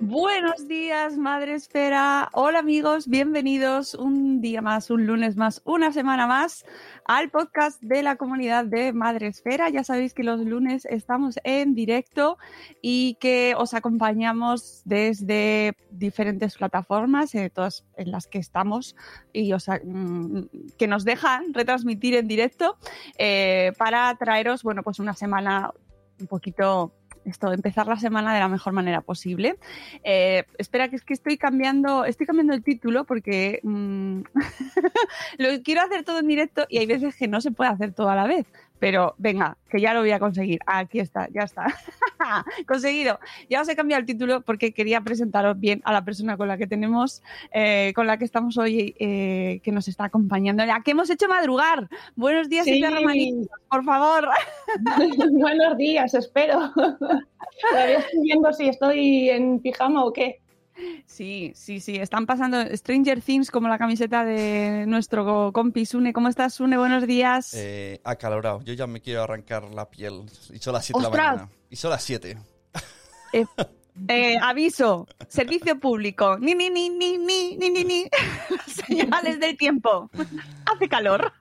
Buenos días, Madre Esfera. Hola amigos, bienvenidos un día más, un lunes más, una semana más al podcast de la comunidad de Madre Esfera. Ya sabéis que los lunes estamos en directo y que os acompañamos desde diferentes plataformas, eh, todas en las que estamos y os, mm, que nos dejan retransmitir en directo eh, para traeros, bueno, pues una semana un poquito esto, empezar la semana de la mejor manera posible. Eh, espera, que es que estoy cambiando, estoy cambiando el título porque mm, lo quiero hacer todo en directo y hay veces que no se puede hacer todo a la vez. Pero venga, que ya lo voy a conseguir. Aquí está, ya está. Conseguido. Ya os he cambiado el título porque quería presentaros bien a la persona con la que tenemos, eh, con la que estamos hoy, eh, que nos está acompañando. La que hemos hecho madrugar. Buenos días, Sí. Por favor. Buenos días, espero. Todavía estoy viendo si estoy en pijama o qué. Sí, sí, sí, están pasando Stranger Things como la camiseta de nuestro compi Sune. ¿Cómo estás, Sune? Buenos días. Eh, acalorado. Yo ya me quiero arrancar la piel. Y son las 7 de la mañana. Y son las 7. Eh, eh, aviso, servicio público. Ni, ni, ni, ni, ni, ni, ni, ni. Señales del tiempo. Hace calor.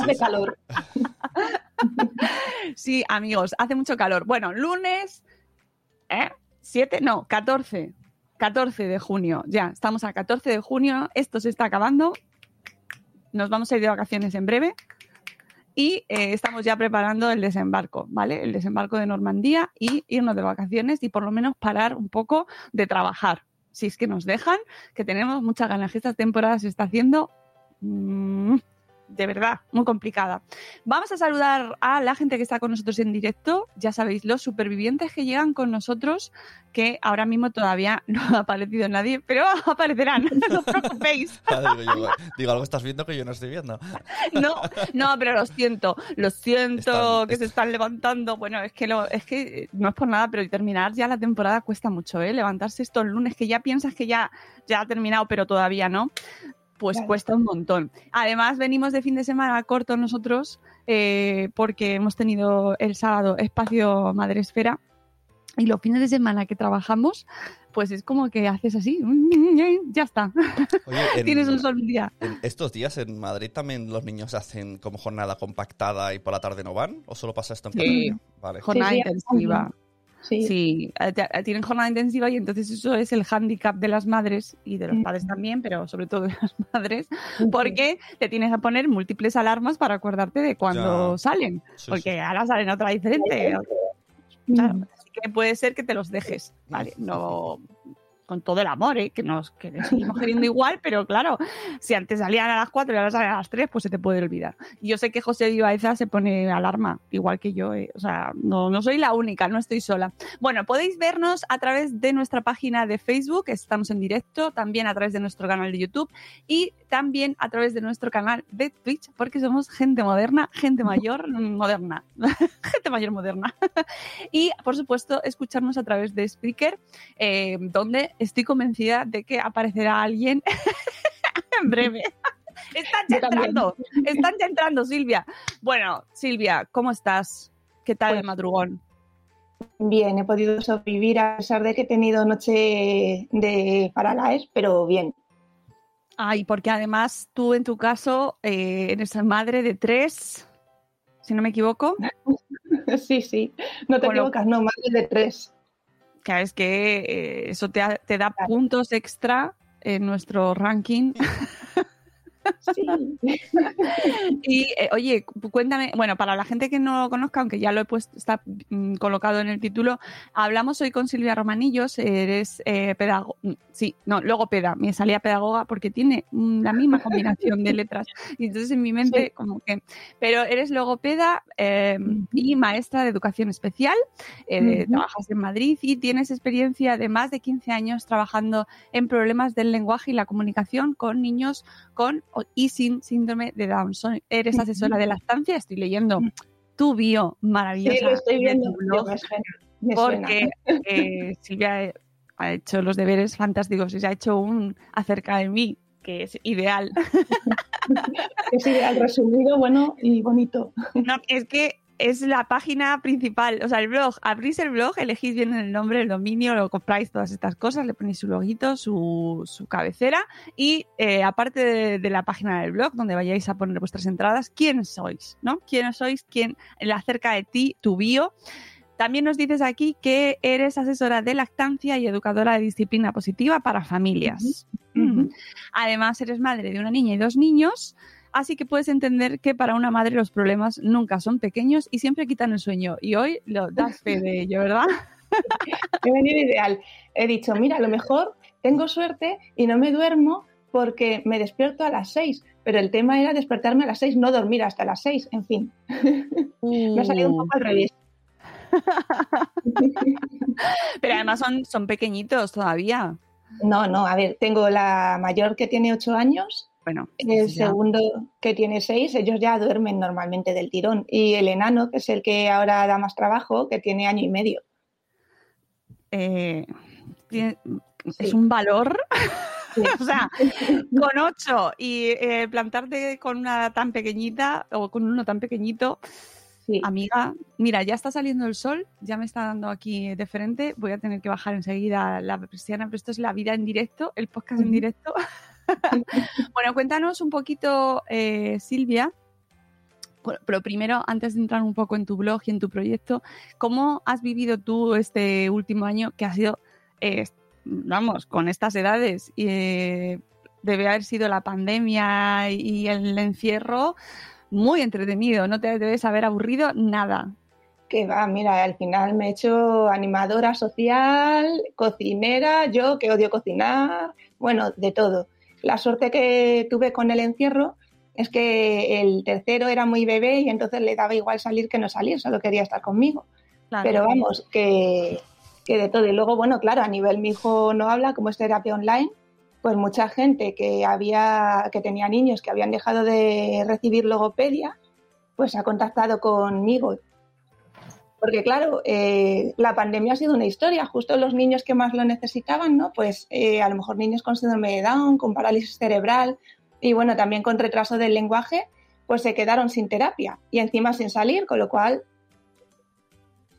Hace calor. Sí, amigos, hace mucho calor. Bueno, lunes, ¿eh? ¿7? No, 14. 14 de junio. Ya, estamos a 14 de junio. Esto se está acabando. Nos vamos a ir de vacaciones en breve. Y eh, estamos ya preparando el desembarco, ¿vale? El desembarco de Normandía y irnos de vacaciones y por lo menos parar un poco de trabajar. Si es que nos dejan, que tenemos muchas ganas, que esta temporada se está haciendo mm, de verdad, muy complicada. Vamos a saludar a la gente que está con nosotros en directo. Ya sabéis, los supervivientes que llegan con nosotros, que ahora mismo todavía no ha aparecido nadie, pero aparecerán, no os preocupéis. digo, yo, digo, algo estás viendo que yo no estoy viendo. No, no, pero lo siento, lo siento Están- que se están levantando. Bueno, es que, lo, es que no es por nada, pero terminar ya la temporada cuesta mucho, ¿eh? Levantarse estos lunes que ya piensas que ya, ya ha terminado, pero todavía no. Pues Claro. cuesta un montón. Además, venimos de fin de semana corto nosotros, eh, porque hemos tenido el sábado espacio Madre Esfera. Y los fines de semana que trabajamos, pues es como que haces así, ya está. Oye, en, Tienes un solo día. en estos días en Madrid también los niños hacen como jornada compactada y por la tarde no van. ¿O solo pasa esto en Sí. Cataluña? Vale. Jornada sí, intensiva. Sí. Sí, eh, eh, tienen jornada intensiva y entonces eso es el hándicap de las madres y de los Mm. padres también, pero sobre todo de las madres, porque te tienes que poner múltiples alarmas para acordarte de cuando Ya. salen, Sí, porque sí. ahora salen otra diferente. Mm. Claro, así que puede ser que te los dejes, ¿vale? No, con todo el amor, ¿eh? que nos que seguimos queriendo igual, pero claro, si antes salían a las 4 y ahora salen a las 3, pues se te puede olvidar. Yo sé que José Ibaeza se pone alarma, igual que yo, ¿eh? o sea, no, no soy la única, no estoy sola. Bueno, podéis vernos a través de nuestra página de Facebook, estamos en directo, también a través de nuestro canal de YouTube y también a través de nuestro canal de Twitch, porque somos gente moderna, gente mayor moderna, gente mayor moderna. y, por supuesto, escucharnos a través de Spreaker, eh, donde estoy convencida de que aparecerá alguien en breve. Están ya entrando, están ya entrando, Silvia. Bueno, Silvia, ¿cómo estás? ¿Qué tal el Pues- madrugón? Bien, he podido sobrevivir a pesar de que he tenido noche de paralaes, pero bien. Ay, porque además tú en tu caso eh, eres madre de tres, si no me equivoco. Sí, sí, no te lo- equivocas, no, más de tres. Claro, es que eh, eso te, da puntos extra en nuestro ranking. Sí. Y eh, oye, cu- cuéntame, bueno, para la gente que no lo conozca, aunque ya lo he puesto, está mm, colocado en el título, hablamos hoy con Silvia Romanillos, eres eh, pedagoga, sí, no, logopeda, me salía pedagoga porque tiene mm, la misma combinación de letras. Y entonces en mi mente, Sí. como que, pero eres logopeda eh, y maestra de educación especial, eh, trabajas en Madrid y tienes experiencia de más de 15 años trabajando en problemas del lenguaje y la comunicación con niños con y sin síndrome de Down. Soy- eres asesora de lactancia, estoy leyendo tu bio maravillosa Sí, lo estoy viendo. blog, Me suena, me suena. porque eh, Silvia ha hecho los deberes fantásticos y se ha hecho un acerca de mí que es ideal. Es ideal, resumido, bueno y bonito. No, es que es la página principal, o sea, el blog, abrís el blog, elegís bien el nombre, el dominio, lo compráis todas estas cosas, le ponéis su loguito, su, su cabecera y eh, aparte de, de la página del blog donde vayáis a poner vuestras entradas, quién sois, ¿no? ¿Quién sois? ¿Quién acerca de ti, tu bio? También nos dices aquí que eres asesora de lactancia y educadora de disciplina positiva para familias. Ujú. Además, eres madre de una niña y dos niños, así que puedes entender que para una madre los problemas nunca son pequeños y siempre quitan el sueño. Y hoy lo das fe de ello, ¿verdad? He venido ideal. He dicho, mira, a lo mejor tengo suerte y no me duermo porque me despierto a las seis, pero el tema era despertarme a las seis, no dormir hasta las seis, en fin. Me ha salido un poco al revés. Pero además son, son pequeñitos todavía. No, no, a ver, tengo la mayor que tiene ocho años, Bueno, el ya. segundo que tiene seis, ellos ya duermen normalmente del tirón, y el enano, que es el que ahora da más trabajo, que tiene año y medio. eh, tiene- es un valor. Sí. o sea, con ocho y eh, plantarte con una tan pequeñita o con uno tan pequeñito, Sí. Amiga, mira, ya está saliendo el sol, ya me está dando aquí de frente, voy a tener que bajar enseguida la persiana, pero esto es la vida en directo, el podcast en directo. bueno, cuéntanos un poquito, eh, Silvia, pero primero, antes de entrar un poco en tu blog y en tu proyecto, ¿cómo has vivido tú este último año que ha sido, eh, vamos, con estas edades? eh, debe haber sido la pandemia y el encierro muy entretenido, no te debes haber aburrido nada. Que va, mira, al final me he hecho animadora social, cocinera, yo que odio cocinar, bueno, de todo. La suerte que tuve con el encierro es que el tercero era muy bebé y entonces le daba igual salir que no salir, solo quería estar conmigo. Claro. Pero vamos, que, que de todo. Y luego, bueno, claro, a nivel mi hijo no habla, como es terapia online, pues mucha gente que había, que tenía niños que habían dejado de recibir logopedia, pues ha contactado conmigo. Porque claro, eh, la pandemia ha sido una historia, justo los niños que más lo necesitaban, ¿no? Pues eh, a lo mejor niños con síndrome de Down, con parálisis cerebral y bueno, también con retraso del lenguaje, pues se quedaron sin terapia y encima sin salir, con lo cual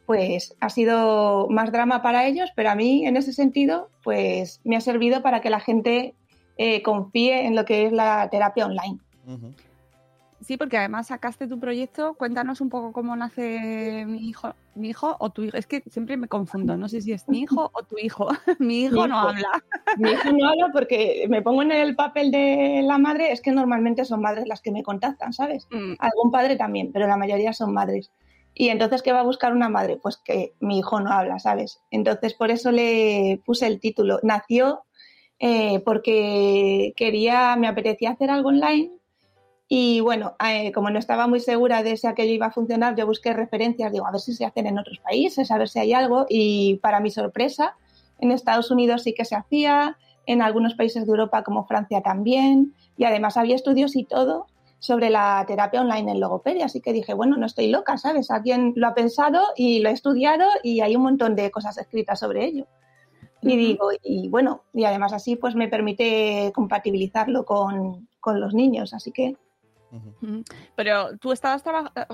pues ha sido más drama para ellos, pero a mí en ese sentido, pues me ha servido para que la gente eh, confíe en lo que es la terapia online. Sí, porque además sacaste tu proyecto. Cuéntanos un poco cómo nace mi hijo, mi hijo o tu hijo. Es que siempre me confundo. No sé si es mi hijo o tu hijo. mi hijo Mi no hijo. habla. Mi hijo no habla porque me pongo en el papel de la madre, es que normalmente son madres las que me contactan, ¿sabes? Mm, Algún padre también, pero la mayoría son madres. Y entonces, ¿qué va a buscar una madre? Pues que mi hijo no habla, ¿sabes? Entonces, por eso le puse el título. Nació eh, porque quería, me apetecía hacer algo online y bueno, eh, como no estaba muy segura de si aquello iba a funcionar, yo busqué referencias, digo, a ver si se hacen en otros países, a ver si hay algo. Y para mi sorpresa, en Estados Unidos sí que se hacía, en algunos países de Europa como Francia también, y además había estudios y todo sobre la terapia online en logopedia, así que dije, bueno, no estoy loca, ¿sabes? Alguien lo ha pensado y lo ha estudiado y hay un montón de cosas escritas sobre ello. Y digo, y bueno, y además así pues me permite compatibilizarlo con, con los niños, así que... Pero tú estabas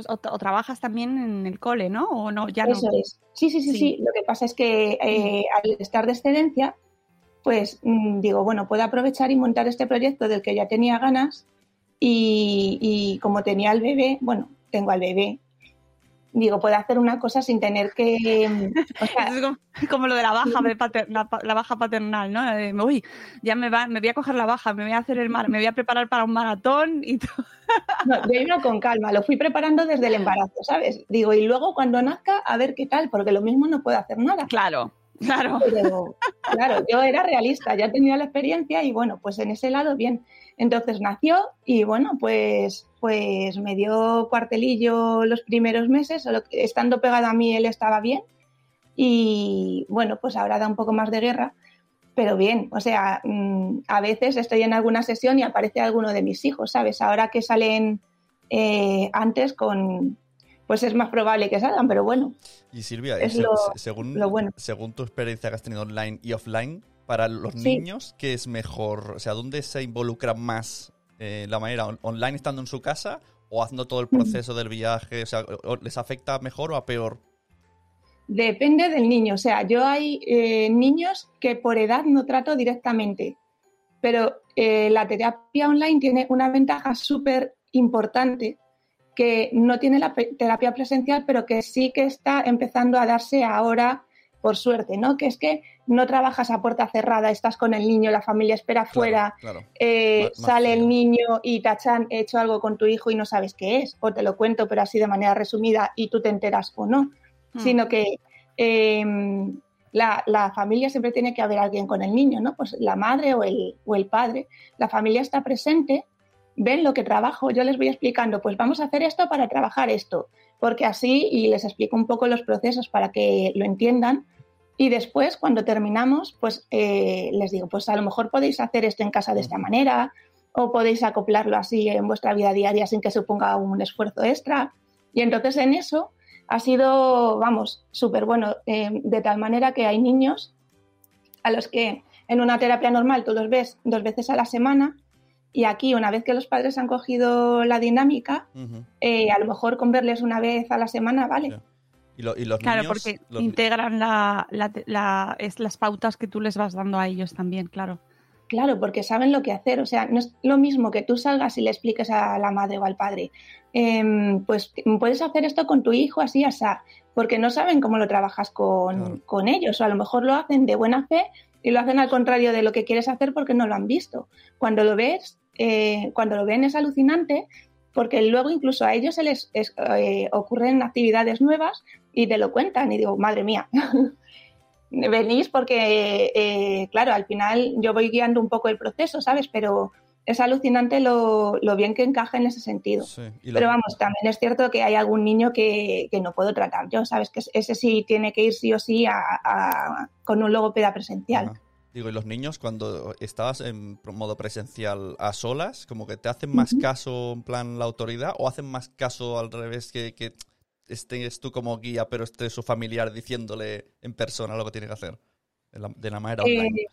o, trabajas también en el cole, ¿no? ¿O no? Ya Eso es. Sí, sí, sí, sí, Lo que pasa es que eh, al estar de excedencia, pues mm, digo, bueno, puedo aprovechar y montar este proyecto del que ya tenía ganas y, y como tenía al bebé, bueno, tengo al bebé digo, puede hacer una cosa sin tener que... es como, lo de la baja, la, baja paternal, ¿no? uy, ya me, va, me voy a coger la baja, me voy a hacer el mar, me voy a preparar para un maratón y todo. No, yo iba con calma, lo fui preparando desde el embarazo, ¿sabes? Digo, y luego cuando nazca, a ver qué tal, porque lo mismo no puedo hacer nada. Claro, claro. claro, yo era realista, ya tenía la experiencia y bueno, pues en ese lado bien. Entonces nació y bueno, pues, pues me dio cuartelillo los primeros meses, estando pegado a mí él estaba bien y bueno, pues ahora da un poco más de guerra, pero bien, o sea, mm, a veces estoy en alguna sesión y aparece alguno de mis hijos, ¿sabes? Ahora que salen eh, antes con, pues es más probable que salgan, pero bueno. Y Silvia, según, según tu experiencia que has tenido online y offline, para los niños, ¿qué es mejor? O sea, ¿dónde se involucra más eh, la manera online estando en su casa o haciendo todo el proceso del viaje? O sea, ¿les afecta mejor o a peor? Depende del niño. O sea, yo hay eh, niños que por edad no trato directamente, pero eh, la terapia online tiene una ventaja súper importante que no tiene la terapia presencial, pero que sí que está empezando a darse ahora por suerte, ¿no? Que es que no trabajas a puerta cerrada, estás con el niño, la familia espera afuera, eh, sale el niño y tachan, he hecho algo con tu hijo y no sabes qué es, o te lo cuento, pero así de manera resumida y tú te enteras o no, hmm. sino que em, la, familia siempre tiene que haber alguien con el niño, ¿no? Pues la madre o el, o el padre, la familia está presente, ven lo que trabajo, yo les voy explicando, pues vamos a hacer esto para trabajar esto, porque así, y les explico un poco los procesos para que lo entiendan, y después, cuando terminamos, pues eh, les digo, pues a lo mejor podéis hacer esto en casa de esta manera o podéis acoplarlo así en vuestra vida diaria sin que suponga un esfuerzo extra. Y entonces en eso ha sido, vamos, súper bueno, eh, de tal manera que hay niños a los que en una terapia normal tú los ves dos veces a la semana y aquí una vez que los padres han cogido la dinámica, eh, a lo mejor con verles una vez a la semana, vale. Y, los claro, niños, porque integran la, es las pautas que tú les vas dando a ellos también, claro. Claro, porque saben lo que hacer. O sea, no es lo mismo que tú salgas y le expliques a la madre o al padre, em, pues puedes hacer esto con tu hijo así, así, porque no saben cómo lo trabajas con, ellos. O a lo mejor lo hacen de buena fe y lo hacen al contrario de lo que quieres hacer porque no lo han visto. Cuando lo ves, eh, cuando lo ven es alucinante porque luego incluso a ellos se les eh, ocurren actividades nuevas y te lo cuentan y digo, madre mía, venís porque, eh, claro, al final yo voy guiando un poco el proceso, ¿sabes? Pero es alucinante lo, bien que encaja en ese sentido. Pero vamos, también es cierto que hay algún niño que, no puedo tratar yo, ¿sabes? Que ese sí tiene que ir sí o sí a, con un logopeda presencial. Digo, y los niños cuando estabas en modo presencial a solas, como que te hacen más caso en plan la autoridad o hacen más caso al revés que, que estés tú como guía, pero esté su familiar diciéndole en persona lo que tiene que hacer de la, manera online? Eh,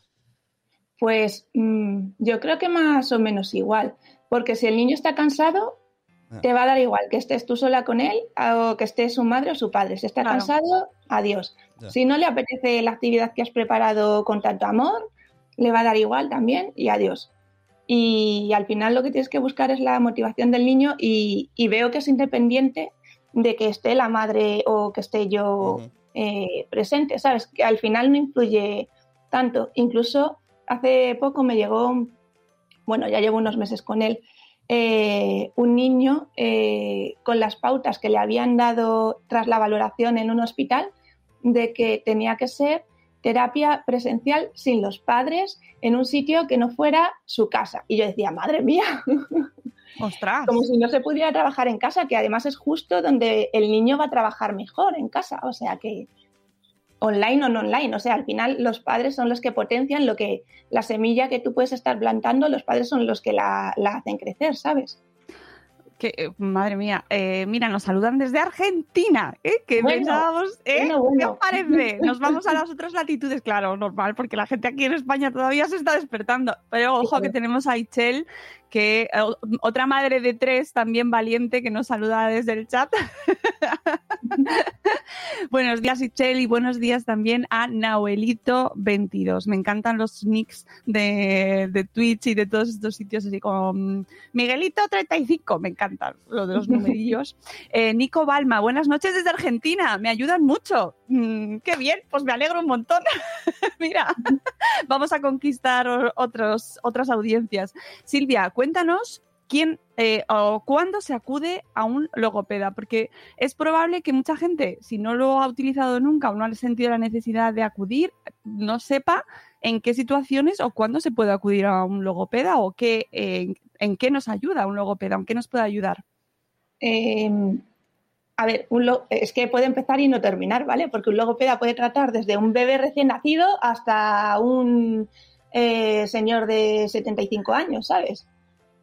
pues mm, yo creo que más o menos igual, porque si el niño está cansado, ah. te va a dar igual que estés tú sola con él o que esté su madre o su padre. Si está cansado, adiós. Si no le apetece la actividad que has preparado con tanto amor, le va a dar igual también y adiós. Y, al final lo que tienes que buscar es la motivación del niño y, veo que es independiente de que esté la madre o que esté yo eh, presente, ¿sabes? Que al final no influye tanto. Incluso hace poco me llegó, bueno, ya llevo unos meses con él, eh, un niño eh, con las pautas que le habían dado tras la valoración en un hospital de que tenía que ser terapia presencial sin los padres en un sitio que no fuera su casa. Y yo decía, madre mía, Ostras. como si no se pudiera trabajar en casa, que además es justo donde el niño va a trabajar mejor en casa. O sea que online o no online, o sea, al final los padres son los que potencian lo que la semilla que tú puedes estar plantando, los padres son los que la, la hacen crecer, ¿sabes? Que, eh, madre mía, eh, mira, nos saludan desde Argentina, ¿eh? Que Bueno, pensábamos, ¿eh? bueno, bueno. ¿Qué os parece? Nos vamos a las otras latitudes, claro, normal, porque la gente aquí en España todavía se está despertando. Pero ojo que tenemos a Ichel, que eh, otra madre de tres, también valiente, que nos saluda desde el chat. buenos días, Ichel, y buenos días también a Nauelito22. Me encantan los nicks de, de Twitch y de todos estos sitios, así como mm, Miguelito35, me encantan lo de los numerillos. Eh, Nico Balma, buenas noches desde Argentina, me ayudan mucho. Mm, qué bien, pues me alegro un montón. Mira, vamos a conquistar otros, otras audiencias. Silvia, cuéntanos quién eh, o cuándo se acude a un logopeda, porque es probable que mucha gente, si no lo ha utilizado nunca o no ha sentido la necesidad de acudir, no sepa en qué situaciones o cuándo se puede acudir a un logopeda o qué, eh, en qué nos ayuda un logopeda, en qué nos puede ayudar. Eh, a ver, un lo- es que puede empezar y no terminar, ¿vale? Porque un logopeda puede tratar desde un bebé recién nacido hasta un eh, señor de 75 años, ¿sabes?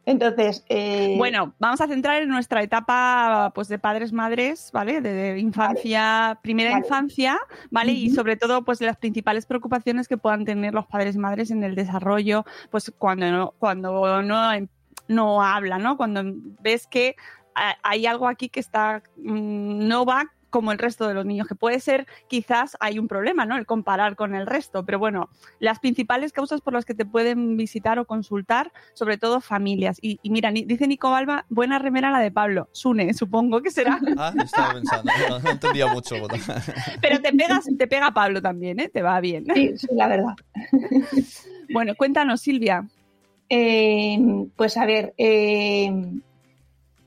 Entonces, eh, Bueno, vamos a centrar en nuestra etapa pues de padres madres, ¿vale? De, de infancia, primera Vale. infancia, ¿vale? Y sobre todo pues las principales preocupaciones que puedan tener los padres y madres en el desarrollo, pues cuando no cuando no em- no habla, ¿no? Cuando ves que ha- hay algo aquí que está mm, no va como el resto de los niños, que puede ser quizás hay un problema, ¿no? El comparar con el resto, pero bueno, las principales causas por las que te pueden visitar o consultar, sobre todo familias. Y, y mira, dice Nico Balba, buena remera la de Pablo, Sune, supongo que será, Ah, yo estaba pensando, no, no entendía mucho. pero te pegas, te pega Pablo también, ¿eh? Te va bien. sí, sí, la verdad. Bueno, cuéntanos, Silvia. Eh, pues a ver, eh,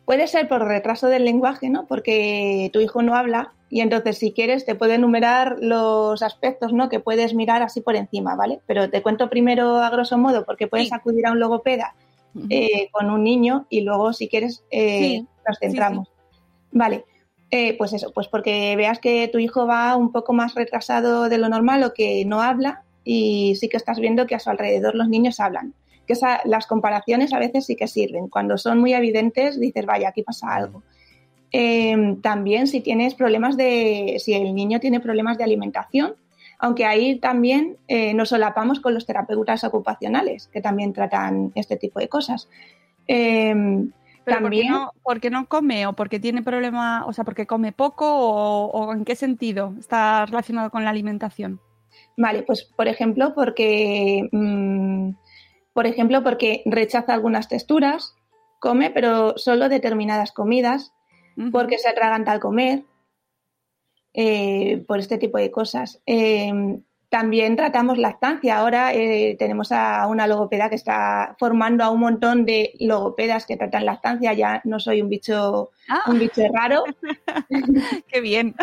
puede ser por retraso del lenguaje, ¿no? Porque tu hijo no habla y entonces si quieres te puedo enumerar los aspectos, ¿no? Que puedes mirar así por encima, ¿vale? Pero te cuento primero a grosso modo porque puedes Sí. acudir a un logopeda eh, con un niño y luego si quieres eh, Sí, nos centramos. Vale, eh, pues eso, pues porque veas que tu hijo va un poco más retrasado de lo normal o que no habla y sí que estás viendo que a su alrededor los niños hablan. Que esa- las comparaciones a veces sí que sirven. Cuando son muy evidentes dices, vaya, aquí pasa algo. Eh, también si tienes problemas de, si el niño tiene problemas de alimentación, aunque ahí también eh, nos solapamos con los terapeutas ocupacionales, que también tratan este tipo de cosas. Eh, Pero ¿por qué, también, no, por qué no come o porque tiene problema, o sea, porque come poco o, o en qué sentido está relacionado con la alimentación? vale, pues por ejemplo, porque, mm, por ejemplo, porque rechaza algunas texturas, come, pero solo determinadas comidas, porque se atraganta al comer, eh, por este tipo de cosas. Eh, también tratamos lactancia. Ahora eh, tenemos a una logopeda que está formando a un montón de logopedas que tratan lactancia. Ya no soy un bicho, Ah, un bicho raro. qué bien.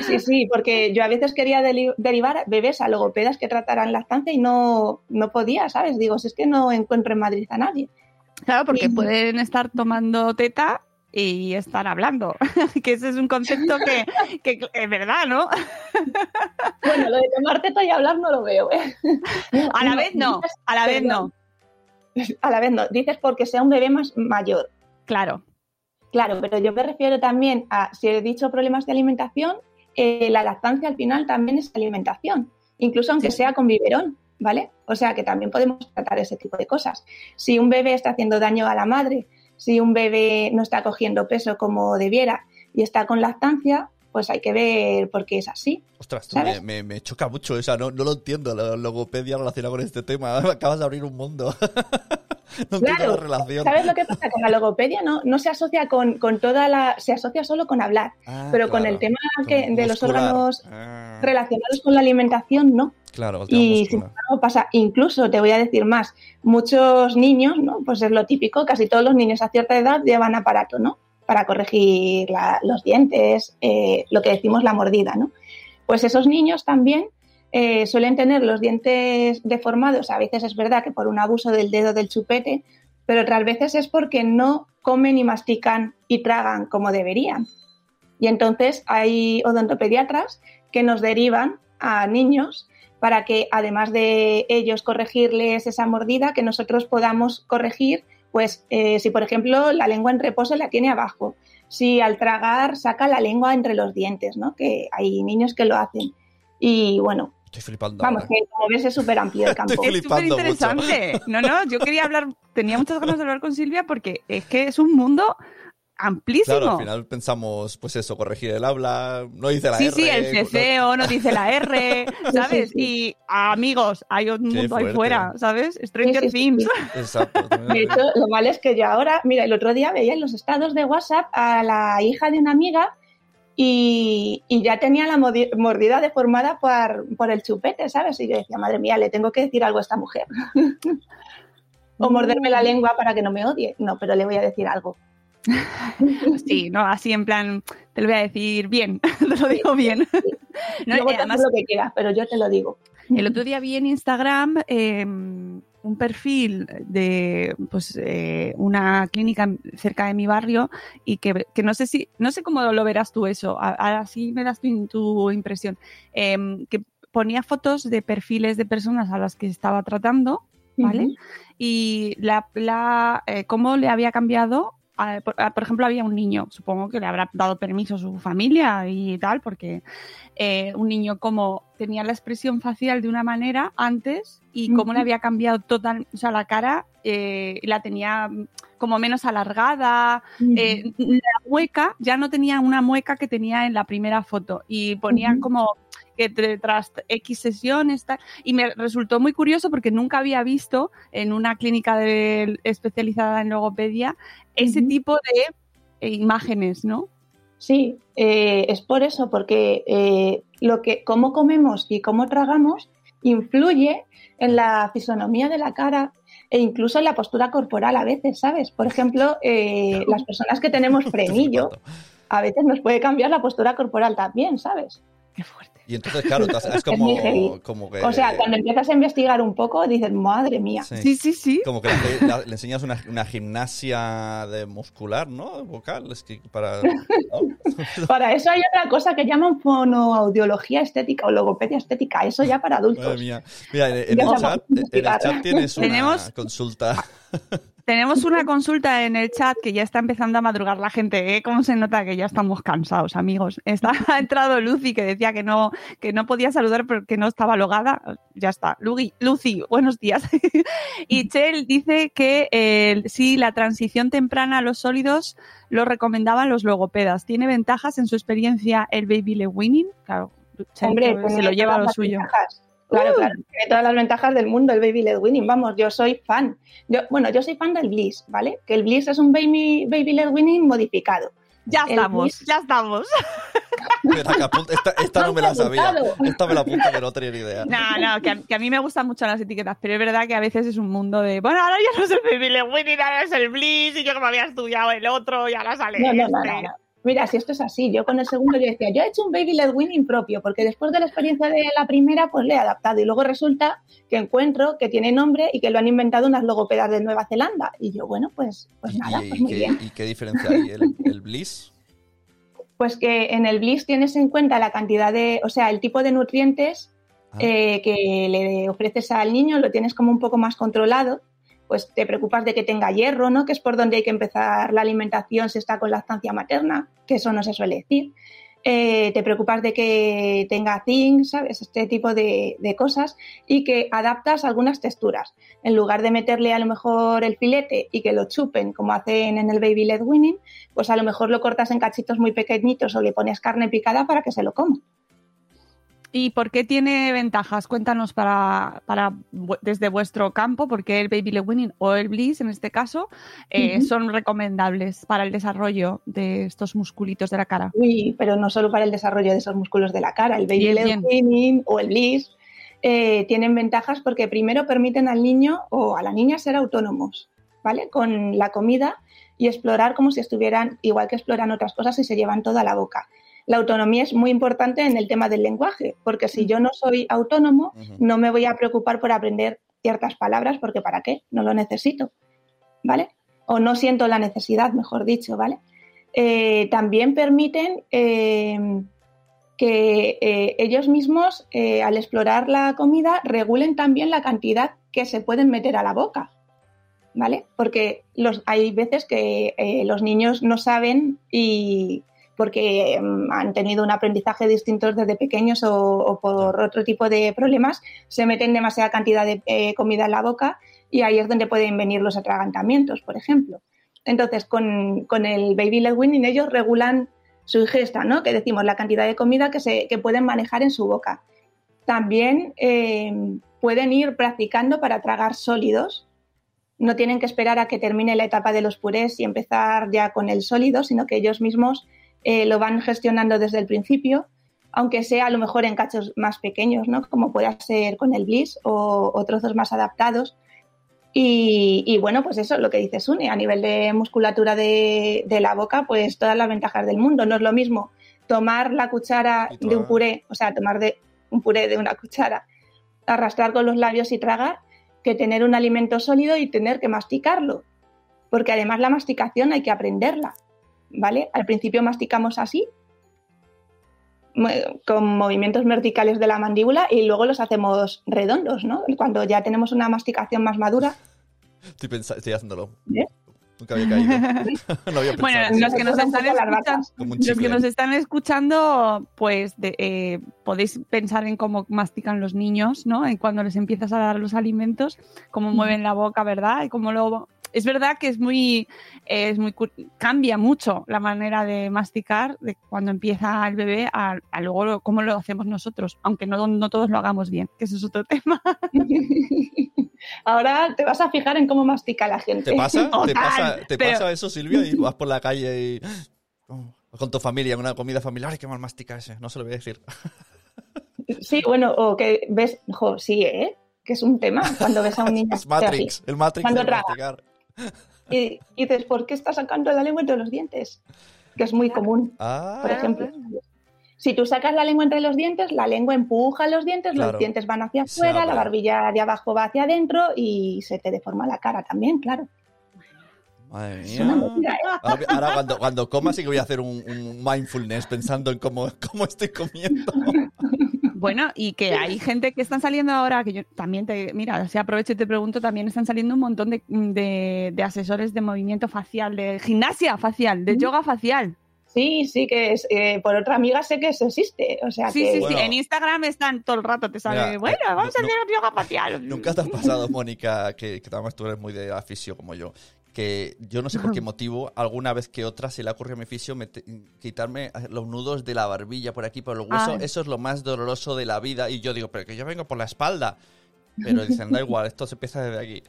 Sí, sí, porque yo a veces quería derivar bebés a logopedas que trataran lactancia y no, no podía, ¿sabes? Digo, si es que no encuentro en Madrid a nadie. Claro, porque Sí. pueden estar tomando teta y estar hablando, que ese es un concepto que, que es verdad, ¿no? Bueno, lo de tomar teta y hablar no lo veo, ¿eh? A la vez no, a la vez no, A la vez no. Dices porque sea un bebé más mayor. claro. Claro, pero yo me refiero también a, si he dicho problemas de alimentación, eh, la lactancia al final también es alimentación, incluso aunque Sí. sea con biberón, ¿vale? O sea que también podemos tratar ese tipo de cosas. Si un bebé está haciendo daño a la madre, si un bebé no está cogiendo peso como debiera y está con lactancia, pues hay que ver por qué es así. Ostras, tú me, me- me choca mucho, o sea, no, no lo entiendo, la logopedia relacionada con este tema. Acabas de abrir un mundo. no Claro, la relación. ¿sabes lo que pasa? Con la logopedia no, no se asocia con, con toda la... Se asocia solo con hablar, Ah, pero con el tema que, de los órganos Ah, relacionados con la alimentación, no. Claro, Y sin embargo pasa, incluso te voy a decir más, muchos niños, ¿no? Pues es lo típico, casi todos los niños a cierta edad llevan aparato, ¿no? Para corregir los dientes, eh, lo que decimos la mordida, ¿no? Pues esos niños también eh, suelen tener los dientes deformados, a veces es verdad que por un abuso del dedo del chupete, pero otras veces es porque no comen y mastican y tragan como deberían. Y entonces hay odontopediatras que nos derivan a niños para que además de ellos corregirles esa mordida, que nosotros podamos corregir, pues eh, si por ejemplo la lengua en reposo la tiene abajo, si al tragar saca la lengua entre los dientes, ¿no? Que hay niños que lo hacen. Y bueno, Estoy flipando. vamos, ahora. que como ves es súper amplio el campo. Estoy Es súper interesante. No, no, yo quería hablar, tenía muchas ganas de hablar con Silvia porque es que es un mundo amplísimo. Claro, al final pensamos, pues eso, corregir el habla, no dice la Sí, R. sí, el no- ceceo no dice la R, ¿sabes? sí. Y amigos, hay un Qué mundo ahí fuera, ¿sabes? Stranger Sí, sí, sí, Things. sí. Exacto. De hecho, lo malo es que yo ahora, mira, el otro día veía en los estados de WhatsApp a la hija de una amiga y, y ya tenía la mordida deformada por, por el chupete, ¿sabes? Y yo decía, madre mía, le tengo que decir algo a esta mujer. o morderme la lengua para que no me odie. No, pero le voy a decir algo. Sí, no, así en plan, te lo voy a decir bien, te lo digo bien. No, Luego además, lo que quieras, pero yo te lo digo. El otro día vi en Instagram eh, un perfil de pues eh, una clínica cerca de mi barrio y que, que no sé si no sé cómo lo verás tú eso. Ahora sí me das tu, tu impresión. Eh, que ponía fotos de perfiles de personas a las que estaba tratando, ¿vale? Y la, la eh, cómo le había cambiado. A- por, a- por ejemplo, había un niño, supongo que le habrá dado permiso a su familia y tal, porque eh, un niño como tenía la expresión facial de una manera antes y cómo le había cambiado total, o sea, la cara eh, la tenía como menos alargada, eh, la mueca ya no tenía una mueca que tenía en la primera foto y ponían como que tras X sesiones tal, y me resultó muy curioso porque nunca había visto en una clínica de- especializada en logopedia ese tipo de eh, imágenes, ¿no? Sí, eh, es por eso, porque eh, lo que, cómo comemos y cómo tragamos influye en la fisonomía de la cara e incluso en la postura corporal a veces, ¿sabes? Por ejemplo, eh, las personas que tenemos frenillo, a veces nos puede cambiar la postura corporal también, ¿sabes? Qué fuerte. Y entonces, claro, es como, como que... O sea, cuando empiezas a investigar un poco, dices, madre mía. Sí. Sí, sí, sí. Como que le, enseñas una, una gimnasia de muscular, ¿no? Vocal, es que para... ¿no? Para eso hay otra cosa que llaman fonoaudiología estética o logopedia estética, eso ya para Madre adultos. mía. Mira, en, el chat, en el chat tienes una Tenemos- consulta. Tenemos una consulta en el chat que ya está empezando a madrugar la gente, ¿eh? ¿Cómo se nota que ya estamos cansados, amigos? Está, ha entrado Lucy que decía que no, que no podía saludar porque no estaba logada. Ya está. Lucy, Lucy buenos días. y Chel dice que eh, sí, la transición temprana a los sólidos lo recomendaban los logopedas. ¿Tiene ventajas en su experiencia el baby led weaning? Claro, Chel Hombre, se lo lleva a lo suyo. ventajas. Claro, Uh. claro, tiene todas las ventajas del mundo el baby led weaning. Vamos, yo soy fan. Yo, bueno, yo soy fan del Bliss, ¿vale? Que el Bliss es un baby, baby led weaning modificado. Ya El estamos, Bliss- ya estamos. Esta, esta no me la sabía. Esta me la apunto, pero no tenía ni idea. No, no, que a, que a mí me gustan mucho las etiquetas, pero es verdad que a veces es un mundo de, bueno, ahora ya no es el Baby Led Winning, ahora es el Bliss, y yo que me había estudiado el otro, y ahora sale No, no, no, este. no, no. Mira, si esto es así, yo con el segundo yo decía, yo he hecho un baby led weaning propio, porque después de la experiencia de la primera, pues le he adaptado. Y luego resulta que encuentro que tiene nombre y que lo han inventado unas logopedas de Nueva Zelanda. Y yo, bueno, pues, pues ¿Y, nada, y- pues muy qué, bien. y qué diferencia hay? ¿El, el Bliss? Pues que en el Bliss tienes en cuenta la cantidad de, o sea, el tipo de nutrientes Ah. eh, que le ofreces al niño, lo tienes como un poco más controlado. Pues te preocupas de que tenga hierro, ¿no? Que es por donde hay que empezar la alimentación si está con lactancia materna, que eso no se suele decir. eh, te preocupas de que tenga zinc, ¿sabes? Este tipo de, de, cosas y que adaptas algunas texturas. En lugar de meterle a lo mejor el filete y que lo chupen como hacen en el Baby Led Winning, pues a lo mejor lo cortas en cachitos muy pequeñitos o le pones carne picada para que se lo coma. ¿Y por qué tiene ventajas? Cuéntanos para, para desde vuestro campo, porque el Baby Led Winning o el Bliss, en este caso, eh, uh -huh. son recomendables para el desarrollo de estos musculitos de la cara. Sí, pero no solo para el desarrollo de esos músculos de la cara. El Baby bien, Led bien. Winning o el Bliss eh, tienen ventajas porque primero permiten al niño o a la niña ser autónomos, ¿vale? Con la comida y explorar como si estuvieran, igual que exploran otras cosas y se llevan toda la boca la autonomía es muy importante en el tema del lenguaje, porque si yo no soy autónomo, uh -huh. no me voy a preocupar por aprender ciertas palabras, porque ¿para qué? No lo necesito, ¿vale? O no siento la necesidad, mejor dicho, ¿vale? Eh, también permiten eh, que eh, ellos mismos, al explorar la comida, regulen también la cantidad que se pueden meter a la boca, ¿vale? Porque los, hay veces que los niños no saben y porque um, han tenido un aprendizaje distinto desde pequeños o, o, por otro tipo de problemas, se meten demasiada cantidad de eh, comida en la boca y ahí es donde pueden venir los atragantamientos, por ejemplo. Entonces, con, con el Baby Led Winning ellos regulan su ingesta, ¿no? Que decimos la cantidad de comida que, se, que pueden manejar en su boca. También eh, pueden ir practicando para tragar sólidos. No tienen que esperar a que termine la etapa de los purés y empezar ya con el sólido, sino que ellos mismos eh, lo van gestionando desde el principio, aunque sea a lo mejor en cachos más pequeños, ¿no? como pueda ser con el bliss o, o trozos más adaptados. Y, y, bueno, pues eso, lo que dice Sune, a nivel de musculatura de, de, la boca, pues todas las ventajas del mundo. No es lo mismo tomar la cuchara de un puré, o sea, tomar de un puré de una cuchara, arrastrar con los labios y tragar, que tener un alimento sólido y tener que masticarlo. Porque además la masticación hay que aprenderla. ¿Vale? Al principio masticamos así, con movimientos verticales de la mandíbula y luego los hacemos redondos, ¿no? Cuando ya tenemos una masticación más madura. Estoy, pensando, estoy haciéndolo. ¿Eh? Nunca había caído. no había bueno, los que, nos están escuchando, los que nos están escuchando, pues de, eh, podéis pensar en cómo mastican los niños, ¿no? En cuando les empiezas a dar los alimentos, cómo mueven la boca, ¿verdad? Y cómo lo es verdad que es muy, es muy cambia mucho la manera de masticar de cuando empieza el bebé a, a luego cómo lo hacemos nosotros, aunque no, no todos lo hagamos bien, que eso es otro tema. Ahora te vas a fijar en cómo mastica la gente. ¿Te pasa? ¿Te pasa, te pero... pasa eso, Silvia? Y vas por la calle y oh, con tu familia, en una comida familiar, ¡ay, qué mal mastica ese! No se lo voy a decir. Sí, bueno, o que ves, jo, sí, ¿eh? Que es un tema cuando ves a un niño. es Matrix, el Matrix cuando de masticar. Y, y, dices, ¿por qué está sacando la lengua entre los dientes? Que es muy común, ah, por ejemplo. Si tú sacas la lengua entre los dientes, la lengua empuja los dientes, claro. los dientes van hacia afuera, la barbilla de abajo va hacia adentro y se te deforma la cara también, claro. Madre mía. Mentira, ¿eh? Ahora, ahora cuando, cuando, coma sí que voy a hacer un, un mindfulness pensando en cómo, cómo estoy comiendo. Bueno, y que hay gente que están saliendo ahora, que yo también te, mira, si aprovecho y te pregunto, también están saliendo un montón de, de, de asesores de movimiento facial, de gimnasia facial, de yoga facial. Sí, sí, que es, eh, por otra amiga sé que eso existe. O sea sí, que... sí, bueno, sí, en Instagram están todo el rato, te sale, mira, bueno, vamos no, a hacer no, yoga facial. Nunca te has pasado, Mónica, que, que además tú eres muy de aficio como yo, que yo no sé por qué motivo, alguna vez que otra se le ocurrió a mi fisio quitarme los nudos de la barbilla por aquí, por el hueso. Ah. Eso es lo más doloroso de la vida. Y yo digo, pero que yo vengo por la espalda. Pero dicen, da igual, esto se empieza desde aquí.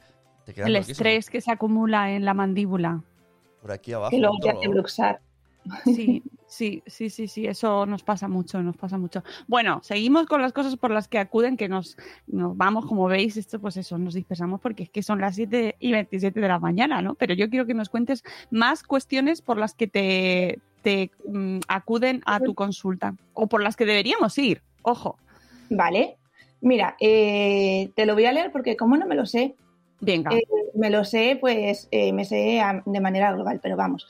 el loquísimo. estrés que se acumula en la mandíbula. Por aquí abajo. Y luego te hace luxar. Sí, sí, sí, sí, sí, eso nos pasa mucho, nos pasa mucho. Bueno, seguimos con las cosas por las que acuden, que nos, nos vamos, como veis, esto pues eso, nos dispersamos porque es que son las 7 y 27 de la mañana, ¿no? Pero yo quiero que nos cuentes más cuestiones por las que te, te um, acuden a tu consulta o por las que deberíamos ir, ojo. Vale, mira, eh, te lo voy a leer porque como no me lo sé, Venga. Eh, me lo sé, pues eh, me sé de manera global, pero vamos.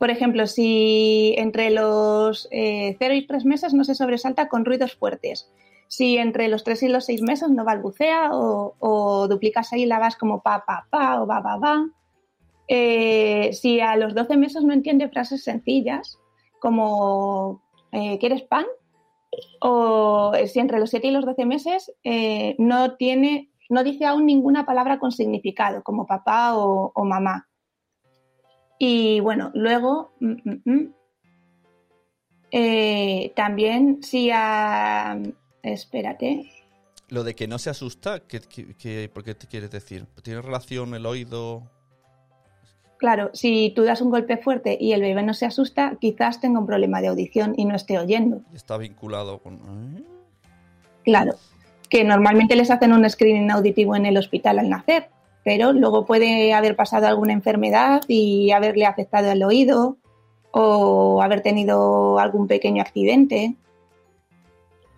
Por ejemplo, si entre los eh, 0 y 3 meses no se sobresalta con ruidos fuertes, si entre los 3 y los 6 meses no balbucea o, o duplica sílabas como pa, pa, pa o ba, ba, ba, eh, si a los 12 meses no entiende frases sencillas como eh, ¿quieres pan? O si entre los 7 y los 12 meses eh, no tiene, no dice aún ninguna palabra con significado, como papá o mamá. Y bueno, luego, mm, mm, mm, eh, también si a... Espérate. Lo de que no se asusta, ¿qué, qué, qué- por qué te quieres decir? ¿Tiene relación el oído? Claro, si tú das un golpe fuerte y el bebé no se asusta, quizás tenga un problema de audición y no esté oyendo. Está vinculado con... ¿eh? Claro, que normalmente les hacen un screening auditivo en el hospital al nacer, pero luego puede haber pasado alguna enfermedad y haberle afectado el oído o haber tenido algún pequeño accidente.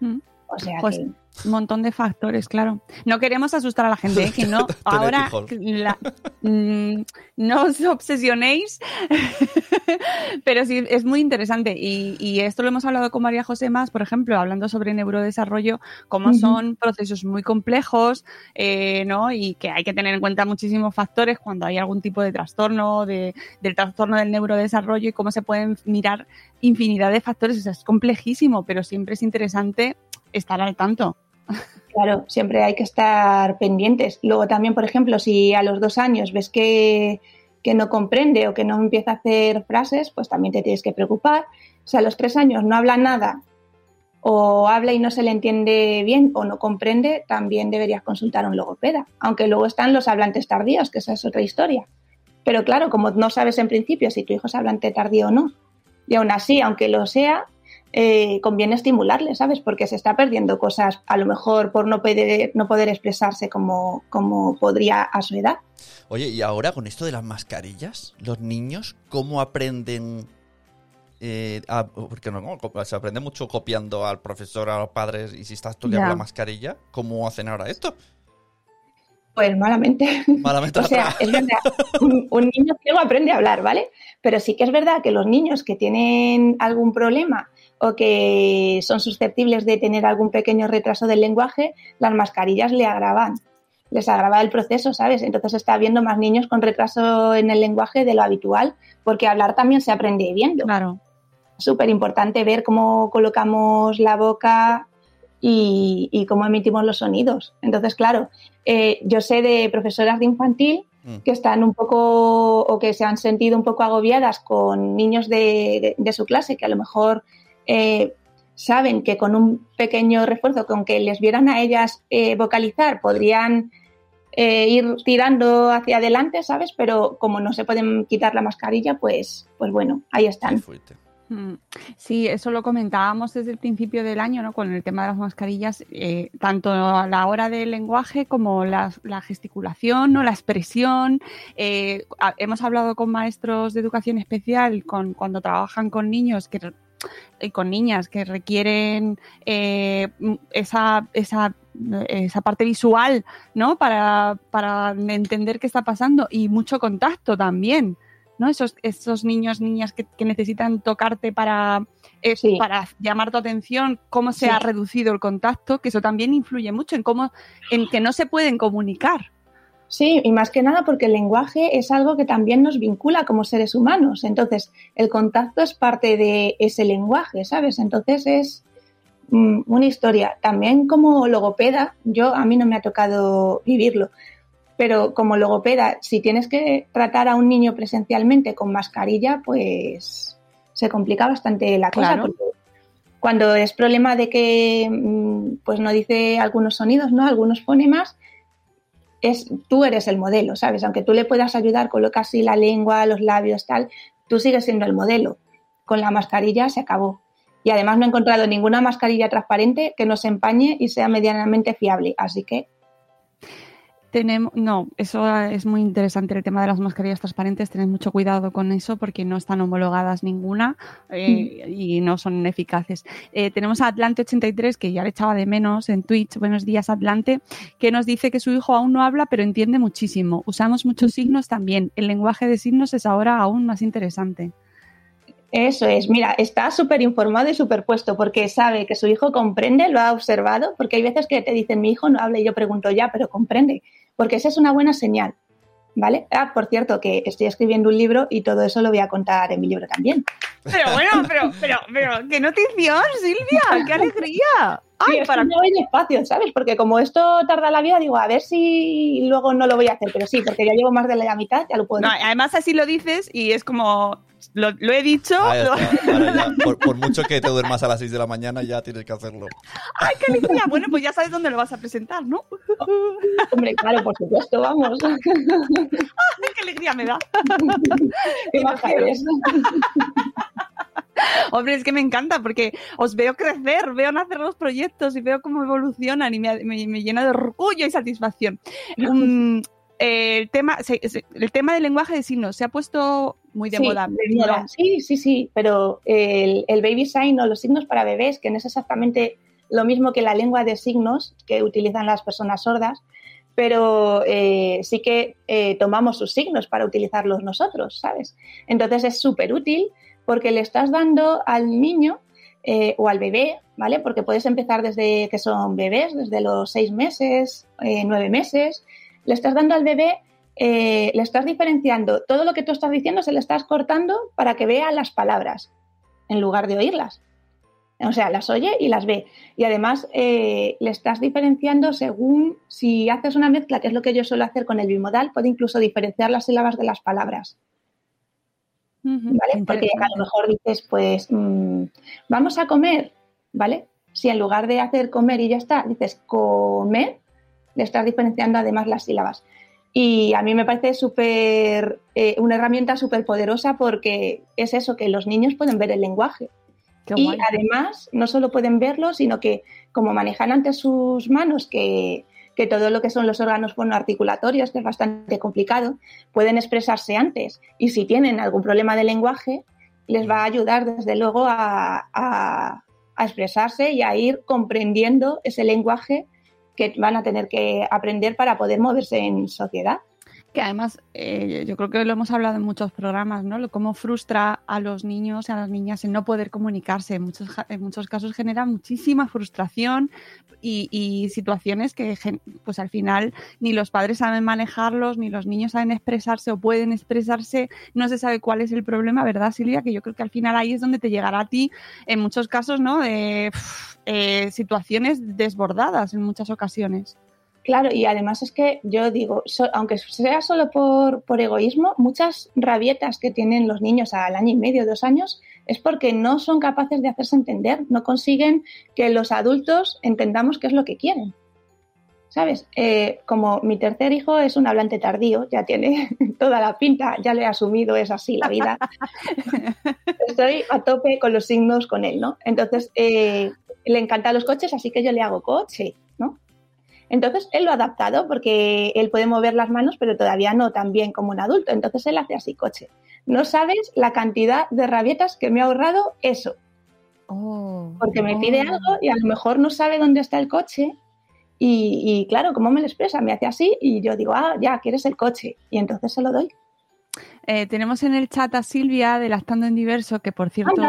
Mm. O sea Pues- que... Un montón de factores, claro. No queremos asustar a la gente, ¿eh? que no. Ahora la- mm, no os obsesionéis, pero sí es muy interesante. Y, y esto lo hemos hablado con María José más, por ejemplo, hablando sobre neurodesarrollo, cómo son procesos muy complejos, eh, ¿no? Y que hay que tener en cuenta muchísimos factores cuando hay algún tipo de trastorno, de, del trastorno del neurodesarrollo y cómo se pueden mirar infinidad de factores. O sea, es complejísimo, pero siempre es interesante estar al tanto. Claro, siempre hay que estar pendientes. Luego también, por ejemplo, si a los dos años ves que, que no comprende o que no empieza a hacer frases, pues también te tienes que preocupar. Si a los tres años no habla nada o habla y no se le entiende bien o no comprende, también deberías consultar a un logopeda. Aunque luego están los hablantes tardíos, que esa es otra historia. Pero claro, como no sabes en principio si tu hijo es hablante tardío o no, y aún así, aunque lo sea, eh, conviene estimularle, ¿sabes? Porque se está perdiendo cosas, a lo mejor por no poder, no poder expresarse como, como podría a su edad. Oye, y ahora con esto de las mascarillas, los niños, ¿cómo aprenden? eh, porque no, se aprende mucho copiando al profesor, a los padres, y si estás tú la mascarilla, ¿cómo hacen ahora esto? Pues malamente. Malamente O sea, es verdad, un, un niño ciego aprende a hablar, ¿vale? Pero sí que es verdad que los niños que tienen algún problema o que son susceptibles de tener algún pequeño retraso del lenguaje, las mascarillas le agravan. Les agrava el proceso, ¿sabes? Entonces está habiendo más niños con retraso en el lenguaje de lo habitual, porque hablar también se aprende viendo. Claro. súper importante ver cómo colocamos la boca y, y cómo emitimos los sonidos. Entonces, claro, eh, yo sé de profesoras de infantil Mm. que están un poco o que se han sentido un poco agobiadas con niños de, de- de su clase que a lo mejor eh, saben que con un pequeño refuerzo, con que les vieran a ellas eh, vocalizar, podrían eh, ir tirando hacia adelante, ¿sabes? Pero como no se pueden quitar la mascarilla, pues, pues bueno, ahí están. Mm, Sí, eso lo comentábamos desde el principio del año, ¿no? Con el tema de las mascarillas, eh, tanto a la hora del lenguaje como la, la gesticulación, ¿no? La expresión. eh, a- hemos hablado con maestros de educación especial, con cuando trabajan con niños que con niñas que requieren eh, mm, esa, esa, esa parte visual, ¿no? Para, para entender qué está pasando y mucho contacto también. ¿no? Esos, esos niños, niñas que, que necesitan tocarte para, eh, Sí. para llamar tu atención, cómo se Sí. ha reducido el contacto, que eso también influye mucho en cómo, en que no se pueden comunicar. Sí, y más que nada porque el lenguaje es algo que también nos vincula como seres humanos. Entonces, el contacto es parte de ese lenguaje, ¿sabes? Entonces es mm, una historia. También como logopeda, yo a mí no me ha tocado vivirlo, pero como logopeda, si tienes que tratar a un niño presencialmente con mascarilla, pues se complica bastante la cosa. Claro. Porque cuando es problema de que mm, pues no dice algunos sonidos, ¿no? Algunos fonemas, es, tú eres el modelo, ¿sabes? Aunque tú le puedas ayudar, colocas así la lengua, los labios, tal, tú sigues siendo el modelo. Con la mascarilla se acabó. Y además no he encontrado ninguna mascarilla transparente que no se empañe y sea medianamente fiable. Así que Tenemos, no, eso es muy interesante el tema de las mascarillas transparentes. Tened mucho cuidado con eso porque no están homologadas ninguna eh, y no son eficaces. Eh, tenemos a Atlante83, que ya le echaba de menos en Twitch. Buenos días, Atlante, que nos dice que su hijo aún no habla, pero entiende muchísimo. Usamos muchos signos también. El lenguaje de signos es ahora aún más interesante. eso es. Mira, está súper informado y súper puesto porque sabe que su hijo comprende, lo ha observado, porque hay veces que te dicen mi hijo no habla y yo pregunto ya, pero comprende, porque esa es una buena señal. ¿Vale? Ah, por cierto, que estoy escribiendo un libro y todo eso lo voy a contar en mi libro también. Pero bueno, pero, pero, pero, qué notición, Silvia, qué alegría. Ay, sí, para... no voy despacio, ¿sabes? Porque como esto tarda la vida, digo, a ver si luego no lo voy a hacer, pero sí, porque ya llevo más de la mitad, ya lo puedo. No, además así lo dices y es como, lo, lo he dicho. Lo... ya, por, por, mucho que te duermas a las 6 de la mañana, ya tienes que hacerlo. ¡Ay, qué alegría! Bueno, pues ya sabes dónde lo vas a presentar, ¿no? Hombre, claro, por supuesto, vamos. ¡Ay, qué alegría me da! ¡Qué baja eres! Hombre, es que me encanta porque os veo crecer, veo nacer los proyectos y veo cómo evolucionan y me, me, me llena de orgullo y satisfacción. Um, el tema, el tema del lenguaje de signos se ha puesto muy de sí, moda. Sí, sí, sí, pero el, el, baby sign o los signos para bebés, que no es exactamente lo mismo que la lengua de signos que utilizan las personas sordas, pero eh, sí que eh, tomamos sus signos para utilizarlos nosotros, ¿sabes? Entonces es súper útil porque le estás dando al niño eh, o al bebé, ¿vale? Porque puedes empezar desde que son bebés, desde los seis meses, eh, nueve meses, le estás dando al bebé, eh, le estás diferenciando, todo lo que tú estás diciendo se le estás cortando para que vea las palabras en lugar de oírlas. O sea, las oye y las ve. Y además le estás diferenciando según si haces una mezcla, que es lo que yo suelo hacer con el bimodal, puede incluso diferenciar las sílabas de las palabras. ¿vale? Porque a lo mejor dices, pues, mmm, vamos a comer, ¿vale? Si en lugar de hacer comer y ya está, dices comer, le estás diferenciando además las sílabas. Y a mí me parece súper, eh, una herramienta súper poderosa porque es eso, que los niños pueden ver el lenguaje. Qué y guay. además, no solo pueden verlo, sino que como manejan ante sus manos, que, que todo lo que son los órganos articulatorios, que es bastante complicado, pueden expresarse antes. Y si tienen algún problema de lenguaje, les va a ayudar desde luego a, a, a expresarse y a ir comprendiendo ese lenguaje que van a tener que aprender para poder moverse en sociedad que además eh, yo creo que lo hemos hablado en muchos programas, ¿no? Cómo frustra a los niños y a las niñas en no poder comunicarse. En muchos, en muchos casos genera muchísima frustración y, y, situaciones que pues al final ni los padres saben manejarlos, ni los niños saben expresarse o pueden expresarse. No se sabe cuál es el problema, ¿verdad, Silvia? Que yo creo que al final ahí es donde te llegará a ti, en muchos casos, ¿no? De eh, situaciones desbordadas en muchas ocasiones. Claro, y además es que yo digo, so, aunque sea solo por, por, egoísmo, muchas rabietas que tienen los niños al año y medio, dos años, es porque no son capaces de hacerse entender, no consiguen que los adultos entendamos qué es lo que quieren. ¿Sabes? Eh, como mi tercer hijo es un hablante tardío, ya tiene toda la pinta, ya le he asumido, es así la vida. Estoy a tope con los signos con él, ¿no? Entonces, eh, le encantan los coches, así que yo le hago coche. Entonces, él lo ha adaptado porque él puede mover las manos, pero todavía no tan bien como un adulto. Entonces, él hace así coche. No sabes la cantidad de rabietas que me ha ahorrado eso. Oh, porque me pide oh. algo y a lo mejor no sabe dónde está el coche. Y, y, claro, ¿cómo me lo expresa? Me hace así y yo digo, ah, ya, quieres el coche. Y entonces se lo doy. Eh, tenemos en el chat a Silvia de Lactando en Diverso, que por cierto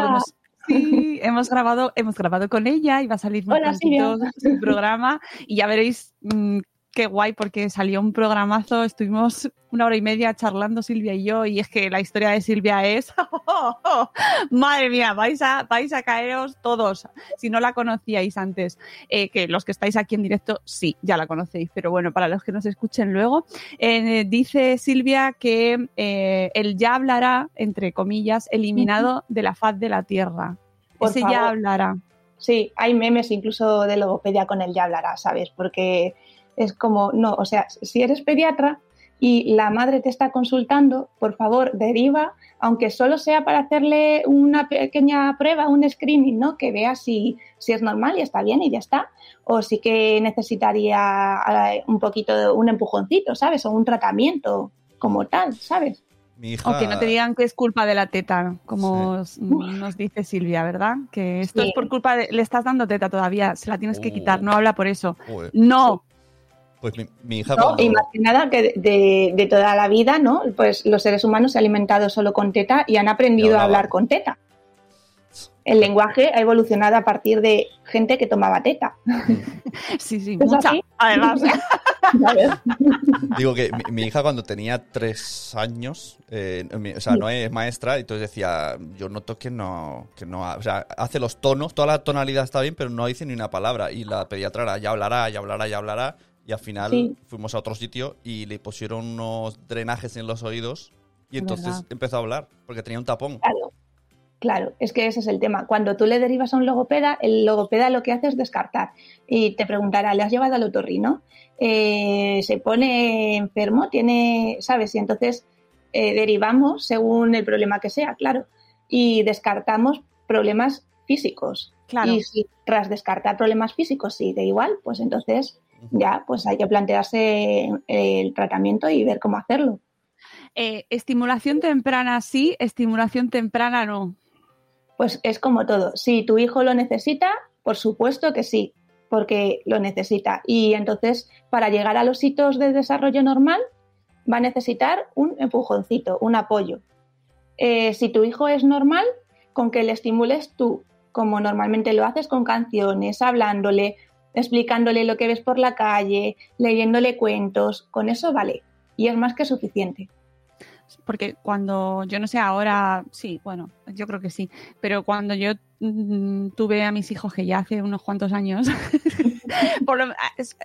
Sí, hemos grabado, hemos grabado con ella y va a salir muy Hola, su programa y ya veréis mmm, qué guay porque salió un programazo, estuvimos una hora y media charlando Silvia y yo y es que la historia de Silvia es, oh, oh, oh, madre mía, vais a, vais a caeros todos, si no la conocíais antes, eh, que los que estáis aquí en directo sí, ya la conocéis, pero bueno, para los que nos escuchen luego, eh, dice Silvia que eh, él ya hablará, entre comillas, eliminado uh -huh. de la faz de la Tierra. Por Ese favor. ya hablará. Sí, hay memes incluso de logopedia con el ya hablará, ¿sabes? Porque es como, no, o sea, si eres pediatra y la madre te está consultando, por favor, deriva, aunque solo sea para hacerle una pequeña prueba, un screening, ¿no? Que vea si, si es normal y está bien y ya está. O sí que necesitaría un poquito, de, un empujoncito, ¿sabes? O un tratamiento como tal, ¿sabes? Mi hija... O que no te digan que es culpa de la teta, como sí. nos dice Silvia, ¿verdad? Que esto sí. es por culpa de... Le estás dando teta todavía, se la tienes que quitar, no habla por eso. Uy. No, Pues mi, mi hija. No, cuando- y más que nada que de, de toda la vida, ¿no? Pues los seres humanos se han alimentado solo con teta y han aprendido a hablar con teta. El lenguaje ha evolucionado a partir de gente que tomaba teta. sí, sí, ¿Es mucha, así? además. Digo que mi, mi hija cuando tenía tres años, eh, mi- o sea, no es maestra, entonces decía, yo noto que no, que no, ha- o sea, hace los tonos, toda la tonalidad está bien, pero no dice ni una palabra. Y la pediatra era, ya hablará, ya hablará, ya hablará. Y al final Sí. fuimos a otro sitio y le pusieron unos drenajes en los oídos y Es entonces verdad. empezó a hablar, porque tenía un tapón. Claro, claro, es que ese es el tema. Cuando tú le derivas a un logopeda, el logopeda lo que hace es descartar y te preguntará, ¿le has llevado al otorrino? Eh, ¿Se pone enfermo? ¿Tiene, sabes? Y entonces eh, derivamos según el problema que sea, claro, y descartamos problemas físicos. Claro. Y si tras descartar problemas físicos sigue igual, pues entonces ya pues hay que plantearse el tratamiento y ver cómo hacerlo. Eh, estimulación temprana sí, estimulación temprana no. Pues es como todo. Si tu hijo lo necesita, por supuesto que sí, porque lo necesita. Y entonces, para llegar a los hitos de desarrollo normal, va a necesitar un empujoncito, un apoyo. Eh, si tu hijo es normal, con que le estimules tú, como normalmente lo haces con canciones, hablándole, explicándole lo que ves por la calle, leyéndole cuentos, con eso vale. Y es más que suficiente. Porque cuando, yo no sé, ahora sí, bueno, yo creo que sí, pero cuando yo mm, tuve a mis hijos, que ya hace unos cuantos años, por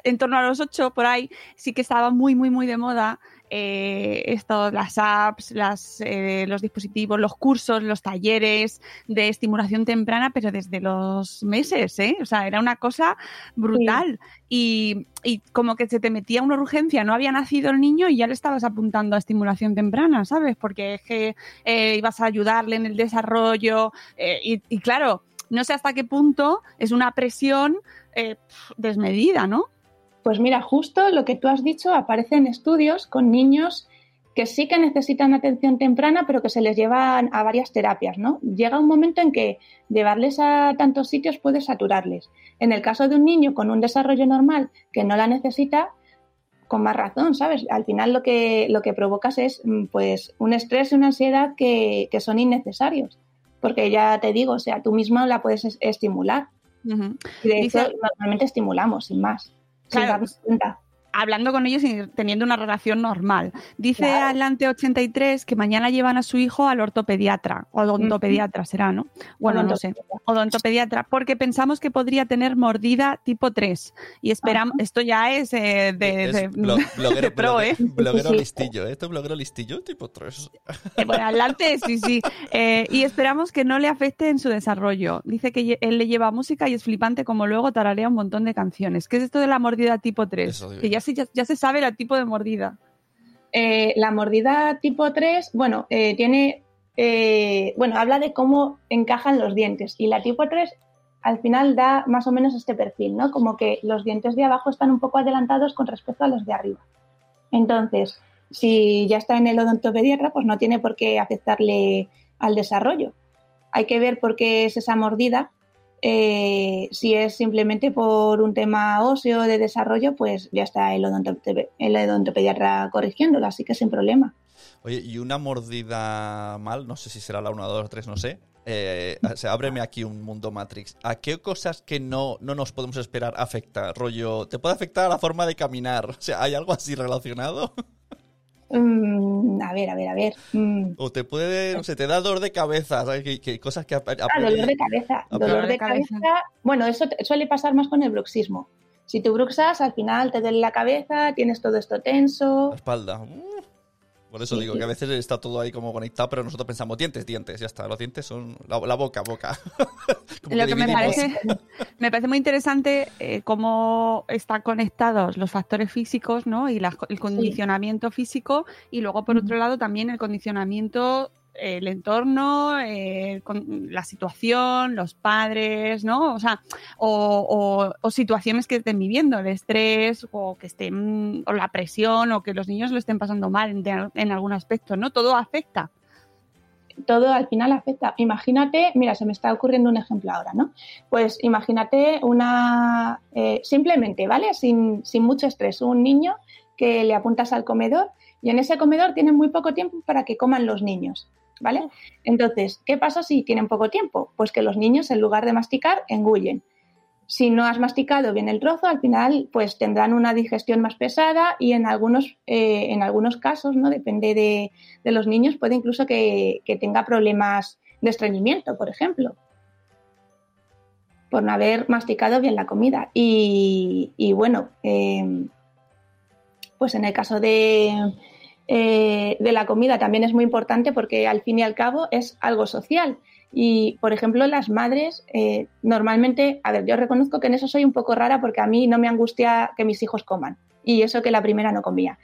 en torno a los ocho, por ahí, sí que estaba muy, muy, muy de moda eh, esto, las apps, las, eh, los dispositivos, los cursos, los talleres de estimulación temprana, pero desde los meses, ¿eh? O sea, era una cosa brutal. Y, y como que se te metía una urgencia, no había nacido el niño y ya le estabas apuntando a estimulación temprana, ¿sabes? Porque es que eh, ibas a ayudarle en el desarrollo eh, y, y claro, no sé hasta qué punto es una presión desmedida, ¿no? Pues mira, justo lo que tú has dicho aparece en estudios con niños que sí que necesitan atención temprana, pero que se les llevan a varias terapias, ¿no? Llega un momento en que llevarles a tantos sitios puede saturarles. En el caso de un niño con un desarrollo normal que no la necesita, con más razón, ¿sabes? Al final lo que, lo que provocas es mm, pues un estrés y una ansiedad que, que son innecesarios. Porque ya te digo, o sea, tú mismo la puedes es- estimular. Y de Dice- hecho, normalmente estimulamos, sin más. Sin Claro. darnos cuenta. Hablando con ellos y teniendo una relación normal. Dice Claro. Atlante 83 que mañana llevan a su hijo al ortopediatra, o odontopediatra será, ¿no? Bueno, no sé, odontopediatra, porque pensamos que podría tener mordida tipo 3 y esperamos, esto ya es eh, de, Es de- blo- bloguero, de pro, ¿eh? bloguero- bloguero Sí, sí. listillo, ¿eh? Este es bloguero listillo, tipo 3. Eh, Bueno, adelante, sí, sí. Eh, y esperamos que no le afecte en su desarrollo. Dice que él le lleva música y es flipante como luego tararea un montón de canciones. ¿Qué es esto de la mordida tipo 3? Eso digo Que. Ya se, ya, se sabe el tipo de mordida. Eh, la mordida tipo 3, bueno, eh, tiene, eh, bueno, habla de cómo encajan los dientes y la tipo 3 al final da más o menos este perfil, ¿no? Como que los dientes de abajo están un poco adelantados con respecto a los de arriba. Entonces, si ya está en el odontopediatra, pues no tiene por qué afectarle al desarrollo. Hay que ver por qué es esa mordida. Eh, si es simplemente por un tema óseo de desarrollo, pues ya está el, odontope- el odontopediatra corrigiéndolo, así que sin problema. Oye, y una mordida mal, no sé si será la 1, 2 3, no sé. Eh, ábreme aquí un mundo Matrix. ¿A qué cosas que no, no nos podemos esperar afecta? Rollo, ¿te puede afectar a la forma de caminar? O sea, ¿hay algo así relacionado? Mm, a ver, a ver, a ver. Mm. O te puede, no sé, te da dolor de cabeza, ¿sabes? Que, que cosas que... Ah, dolor de cabeza. Dolor de cabeza. cabeza. Bueno, eso te- suele pasar más con el bruxismo. Si tú bruxas, al final te duele la cabeza, tienes todo esto tenso. La espalda. Uh. Por eso Sí, digo sí. que a veces está todo ahí como conectado, pero nosotros pensamos dientes, dientes, ya está. Los dientes son la, la boca, boca. Como Lo que me parece, me parece muy interesante eh, cómo están conectados los factores físicos, ¿no? Y la- el condicionamiento físico y luego por otro lado también el condicionamiento, el entorno, eh, la situación, los padres, ¿no? O sea, o, situaciones que estén viviendo, el estrés o que estén, o la presión o que los niños lo estén pasando mal en, en algún aspecto, ¿no? Todo afecta. todo al final afecta. Imagínate, mira, se me está ocurriendo un ejemplo ahora, ¿no? Pues imagínate una, eh, simplemente, ¿vale? Sin, sin mucho estrés, un niño que le apuntas al comedor y en ese comedor tienen muy poco tiempo para que coman los niños, ¿vale? Entonces, ¿qué pasa si tienen poco tiempo? Pues que los niños, en lugar de masticar, engullen. si no has masticado bien el trozo, al final pues tendrán una digestión más pesada y en algunos, eh, en algunos casos, ¿no? Depende de, los niños, puede incluso que, tenga problemas de estreñimiento, por ejemplo, por no haber masticado bien la comida. Y, bueno, em, pues en el caso de, eh, de la comida también es muy importante porque al fin y al cabo es algo social y, por ejemplo, las madres, eh, normalmente, a ver, yo reconozco que en eso soy un poco rara porque a mí no me angustia que mis hijos coman. Y eso que la primera no comía.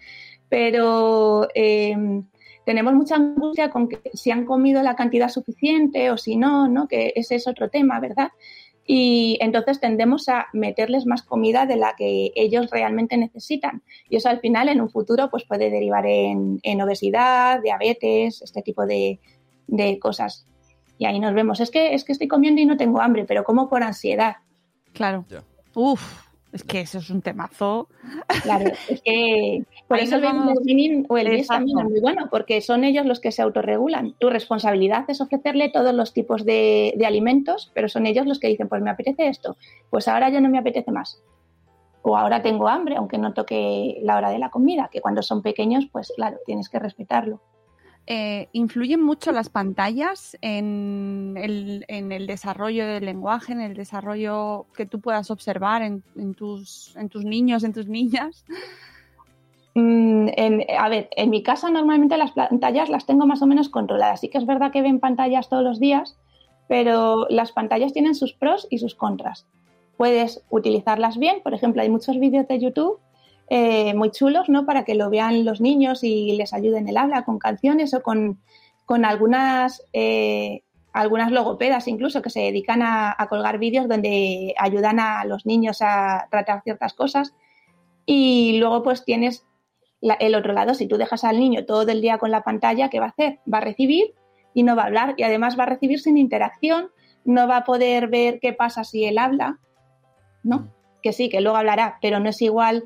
Pero em, tenemos mucha angustia con si han comido la cantidad suficiente o si no, ¿no? Que ese es otro tema, ¿verdad? Y entonces tendemos a meterles más comida de la que ellos realmente necesitan. Y eso al final en un futuro pues puede derivar en, obesidad, diabetes, este tipo de, de cosas. Y ahí nos vemos. Es que, es que estoy comiendo y no tengo hambre, pero como por ansiedad. Claro. Uf, es que eso es un temazo. Claro, es que por eso el o el también es muy bueno, porque son ellos los que se autorregulan. Tu responsabilidad es ofrecerle todos los tipos de, de, alimentos, pero son ellos los que dicen, pues me apetece esto, pues ahora ya no me apetece más. O ahora tengo hambre, aunque no toque la hora de la comida, que cuando son pequeños, pues claro, tienes que respetarlo. Eh, ¿influyen mucho las pantallas en el, desarrollo del lenguaje, en el desarrollo que tú puedas observar en, tus, niños, en tus niñas? Mm, a ver, en mi casa normalmente las pantallas las tengo más o menos controladas. Sí que es verdad que ven pantallas todos los días, pero las pantallas tienen sus pros y sus contras. Puedes utilizarlas bien, por ejemplo, hay muchos vídeos de YouTube eh, muy chulos, ¿no? Para que lo vean los niños y les ayuden el habla con canciones o con, algunas, eh, algunas logopedas incluso que se dedican a, colgar vídeos donde ayudan a los niños a tratar ciertas cosas. Y luego pues tienes el otro lado, si tú dejas al niño todo el día con la pantalla, ¿qué va a hacer? Va a recibir y no va a hablar y además va a recibir sin interacción, no va a poder ver qué pasa si él habla, ¿no? Mm. Que sí, que luego hablará, pero no es igual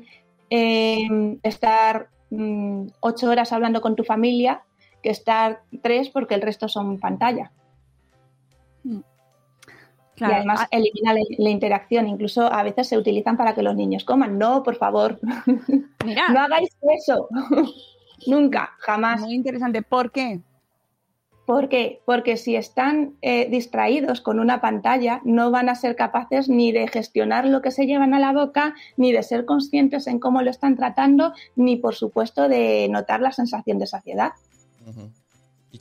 Em, estar mm, ocho horas hablando con tu familia que estar tres porque el resto son pantalla. Mm. y además ah, elimina la, interacción. Incluso a veces se utilizan para que los niños coman. No, por favor. no hagáis eso. Nunca, jamás. Muy interesante. ¿Por qué? ¿Por qué? Porque si están eh, distraídos con una pantalla, no van a ser capaces ni de gestionar lo que se llevan a la boca, ni de ser conscientes en cómo lo están tratando, ni por supuesto de notar la sensación de saciedad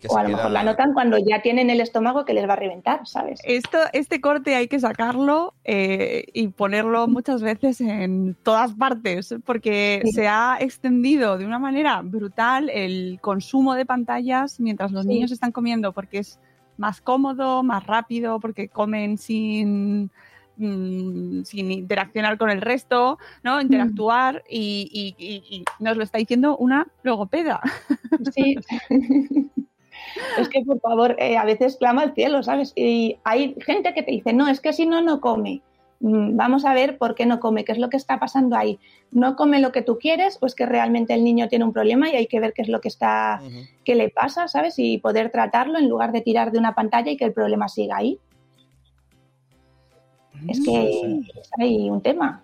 o a lo mejor la notan cuando ya tienen el estómago que les va a reventar, ¿sabes? Esto, este corte hay que sacarlo eh, y ponerlo muchas veces en todas partes, porque se ha extendido de una manera brutal el consumo de pantallas mientras los niños están comiendo, porque es más cómodo, más rápido, porque comen sin mm, sin interaccionar con el resto, ¿no? Mm. Interactuar y, y, nos lo está diciendo una logopeda. Sí. es que, por favor, eh, a veces clama al cielo, ¿sabes? Y hay gente que te dice, no, es que si no, no come. Mm, vamos a ver por qué no come, qué es lo que está pasando ahí. ¿No come lo que tú quieres o es que realmente el niño tiene un problema y hay que ver qué es lo que está, qué le pasa, ¿sabes? Y poder tratarlo en lugar de tirar de una pantalla y que el problema siga ahí. Es que hay un tema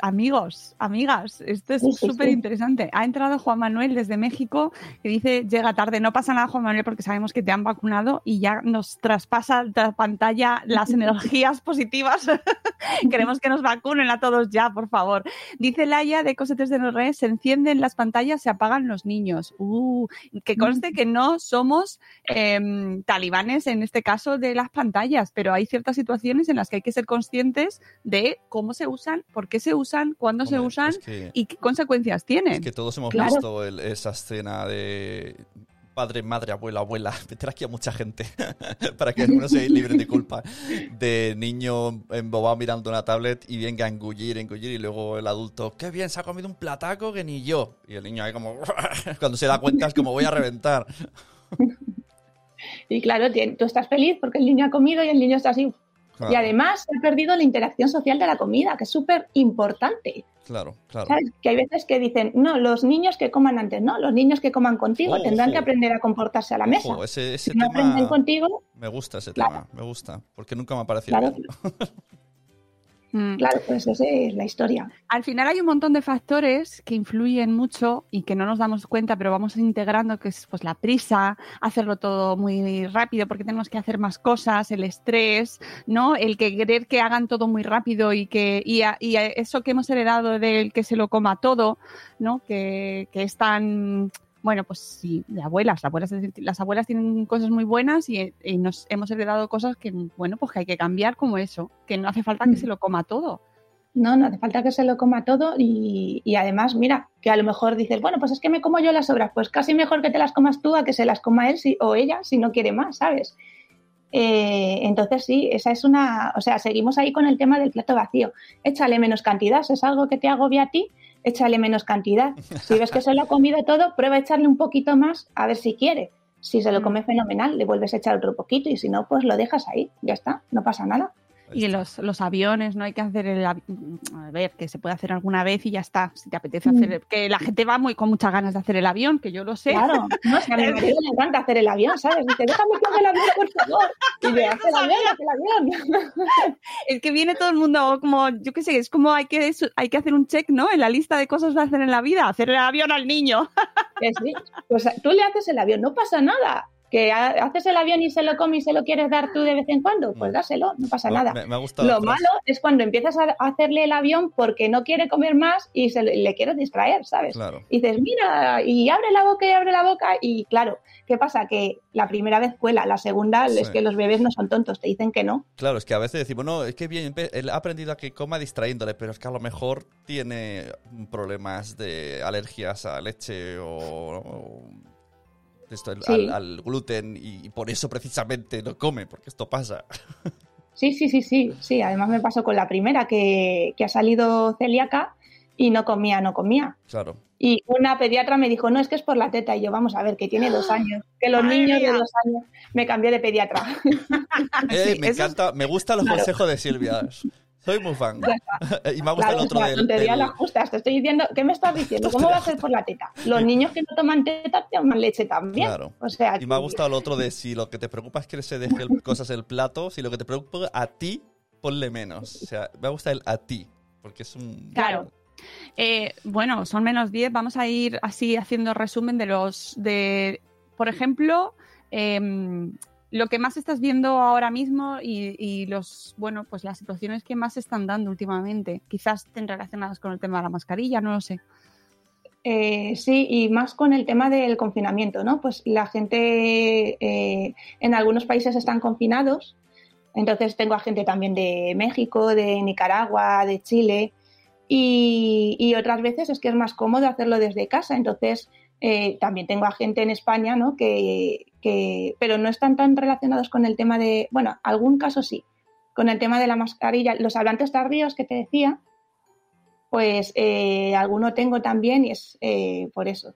amigos, amigas, esto es súper interesante. Ha entrado Juan Manuel desde México que dice, llega tarde, no pasa nada Juan Manuel porque sabemos que te han vacunado y ya nos traspasa la pantalla las energías positivas. Queremos que nos vacunen a todos ya, por favor. Dice Laia de Cosetes de Norre, se encienden las pantallas, se apagan los niños. Uh, que conste que no somos em, talibanes en este caso de las pantallas, pero hay ciertas situaciones en las que hay que ser conscientes de cómo se usa por qué se usan, cuándo se usan y qué consecuencias tienen. Es que todos hemos visto esa escena de padre, madre, abuela, abuela, meter aquí a mucha gente para que no se libre de culpa, de niño embobado mirando una tablet y venga a engullir, engullir y luego el adulto, qué bien, se ha comido un plataco que ni yo. Y el niño ahí como, cuando se da cuenta es como voy a reventar. Y claro, tú estás feliz porque el niño ha comido y el niño está así, y además se ha perdido la interacción social de la comida, que es súper importante. Claro, claro. Que hay veces que dicen, no, los niños que coman antes, no, los niños que coman contigo tendrán que aprender a comportarse a la mesa. ese, ese tema, contigo. Me gusta ese tema, me gusta, porque nunca me ha parecido. Claro. Mm. Claro, pues esa es la historia. Al final hay un montón de factores que influyen mucho y que no nos damos cuenta, pero vamos integrando, que es pues la prisa, hacerlo todo muy rápido porque tenemos que hacer más cosas, el estrés, ¿no? El que querer que hagan todo muy rápido y que y, a- y a eso que hemos heredado del que se lo coma todo, ¿no? Que, que es tan bueno, pues sí, de abuelas, las abuelas, las abuelas tienen cosas muy buenas y, y nos hemos heredado cosas que, bueno, pues que hay que cambiar como eso, que no hace falta que Mm. se lo coma todo. No, no hace falta que se lo coma todo y, y además, mira, que a lo mejor dices, bueno, pues es que me como yo las sobras, pues casi mejor que te las comas tú a que se las coma él si- o ella si no quiere más, ¿sabes? Eh, entonces sí, esa es una, o sea, seguimos ahí con el tema del plato vacío. Échale menos cantidad, es algo que te agobia a ti, échale menos cantidad. Si ves que se lo ha comido todo, prueba a echarle un poquito más a ver si quiere. Si se lo Mm. come fenomenal, le vuelves a echar otro poquito y si no, pues lo dejas ahí, ya está, no pasa nada. Y en los, los aviones no hay que hacer el avi- a ver, que se puede hacer alguna vez y ya está. Si te apetece Mm. hacer, que la gente va muy con muchas ganas de hacer el avión, que yo lo sé. Claro, no, si a mi marido le encanta hacer el avión, ¿sabes? Dice, déjame que haga el avión, por favor. Y yo, haz el avión, haz el avión. Es que viene todo el mundo como, yo qué sé, es como hay que, hay que hacer un check, ¿no? En la lista de cosas que hacer en la vida, hacer el avión al niño. Que sí, pues tú le haces el avión, no pasa nada. Que ha- haces el avión y se lo come y se lo quieres dar tú de vez en cuando, pues dáselo, no pasa Me- nada. Me, me ha gustado. Lo malo es cuando empiezas a hacerle el avión porque no quiere comer más y se le, quieres distraer, ¿sabes? Claro. Y dices, mira, y abre la boca y abre la boca. Y claro, ¿qué pasa? Que la primera vez cuela, la segunda es que los bebés no son tontos, te dicen que no. Claro, es que a veces decimos, no, es que bien, él ha aprendido a que coma distrayéndole, pero es que a lo mejor tiene problemas de alergias a leche o, esto, Sí. al, al gluten y, y por eso precisamente no come, porque esto pasa. Sí, sí, sí, sí, sí. Además me pasó con la primera que, que ha salido celíaca y no comía, no comía. Claro. Y una pediatra me dijo, no, es que es por la teta. Y yo, vamos a ver, que tiene dos años. Que los ¡Madre niños mía! de dos años me cambié de pediatra. Eh, Sí, me eso es- encanta, me gustan los Claro. consejos de Silvia. Soy muy fan. y me ha gustado Claro, el otro o sea, del, tontería del- las justas. Te estoy diciendo, ¿qué me estás diciendo? ¿Cómo va a ser por la teta? Los niños que no toman teta toman leche también. Claro. O sea, Y me ha gustado el otro de si lo que te preocupa es que se deje el- cosas en el plato, si lo que te preocupa a ti, ponle menos. O sea, me gusta el a ti, porque es un... Claro. Eh, bueno, son menos 10. Vamos a ir así haciendo resumen de los. de Por ejemplo, em, lo que más estás viendo ahora mismo y, los. Bueno, pues las situaciones que más se están dando últimamente. Quizás estén relacionadas con el tema de la mascarilla, no lo sé. Eh, sí, y más con el tema del confinamiento, ¿no? Pues la gente eh, en algunos países están confinados, entonces tengo a gente también de México, de Nicaragua, de Chile, y, y otras veces es que es más cómodo hacerlo desde casa, entonces eh, también tengo a gente en España, ¿no? Que, que, pero no están tan relacionados con el tema de, bueno, algún caso sí, con el tema de la mascarilla, los hablantes tardíos que te decía, pues eh, alguno tengo también y es eh, por eso.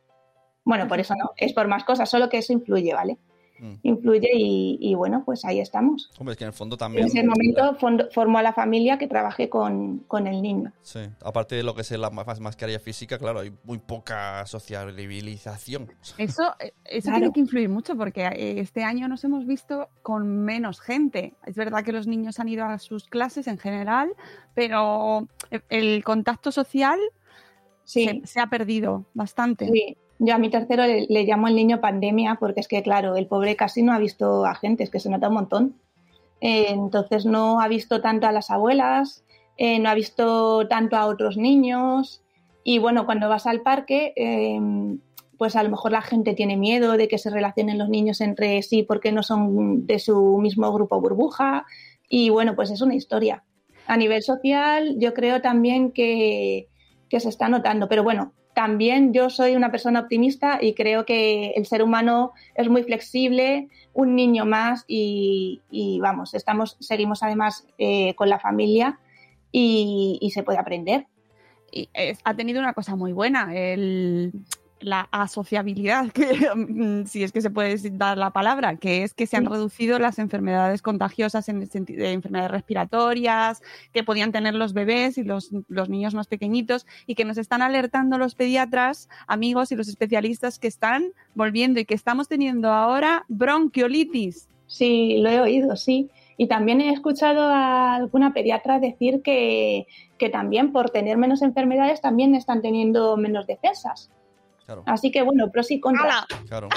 Bueno, por eso no, es por más cosas, solo que eso influye, ¿vale? Mm. Influye y, y bueno, pues ahí estamos. Hombre, es que en el fondo En también... ese momento fondo- formó a la familia que trabajé con, con el niño. Sí, aparte de lo que es la ma- mascarilla física, claro, hay muy poca sociabilización. Eso, eh, eso Claro. tiene que influir mucho porque eh, este año nos hemos visto con menos gente. Es verdad que los niños han ido a sus clases en general, pero eh, el contacto social Sí, se, se ha perdido bastante. sí. Yo a mi tercero le, llamo el niño pandemia porque es que, claro, el pobre casi no ha visto a gente, es que se nota un montón. Eh, entonces no ha visto tanto a las abuelas, eh, no ha visto tanto a otros niños. Y bueno, cuando vas al parque, eh, pues a lo mejor la gente tiene miedo de que se relacionen los niños entre sí porque no son de su mismo grupo burbuja. Y bueno, pues es una historia. A nivel social, yo creo también que, que se está notando. Pero bueno, también yo soy una persona optimista y creo que el ser humano es muy flexible, un niño más y, vamos, estamos, seguimos además eh, con la familia y, se puede aprender. Es- ha tenido una cosa muy buena, el- la asociabilidad, que, si es que se puede dar la palabra, que es que se han reducido las enfermedades contagiosas en el sentido de enfermedades respiratorias que podían tener los bebés y los, los niños más pequeñitos y que nos están alertando los pediatras, amigos y los especialistas que están volviendo y que estamos teniendo ahora bronquiolitis. Sí, lo he oído, sí. Y también he escuchado a alguna pediatra decir que, que también por tener menos enfermedades también están teniendo menos defensas. Claro, Así que bueno, pros y contras. ¡Hala! claro,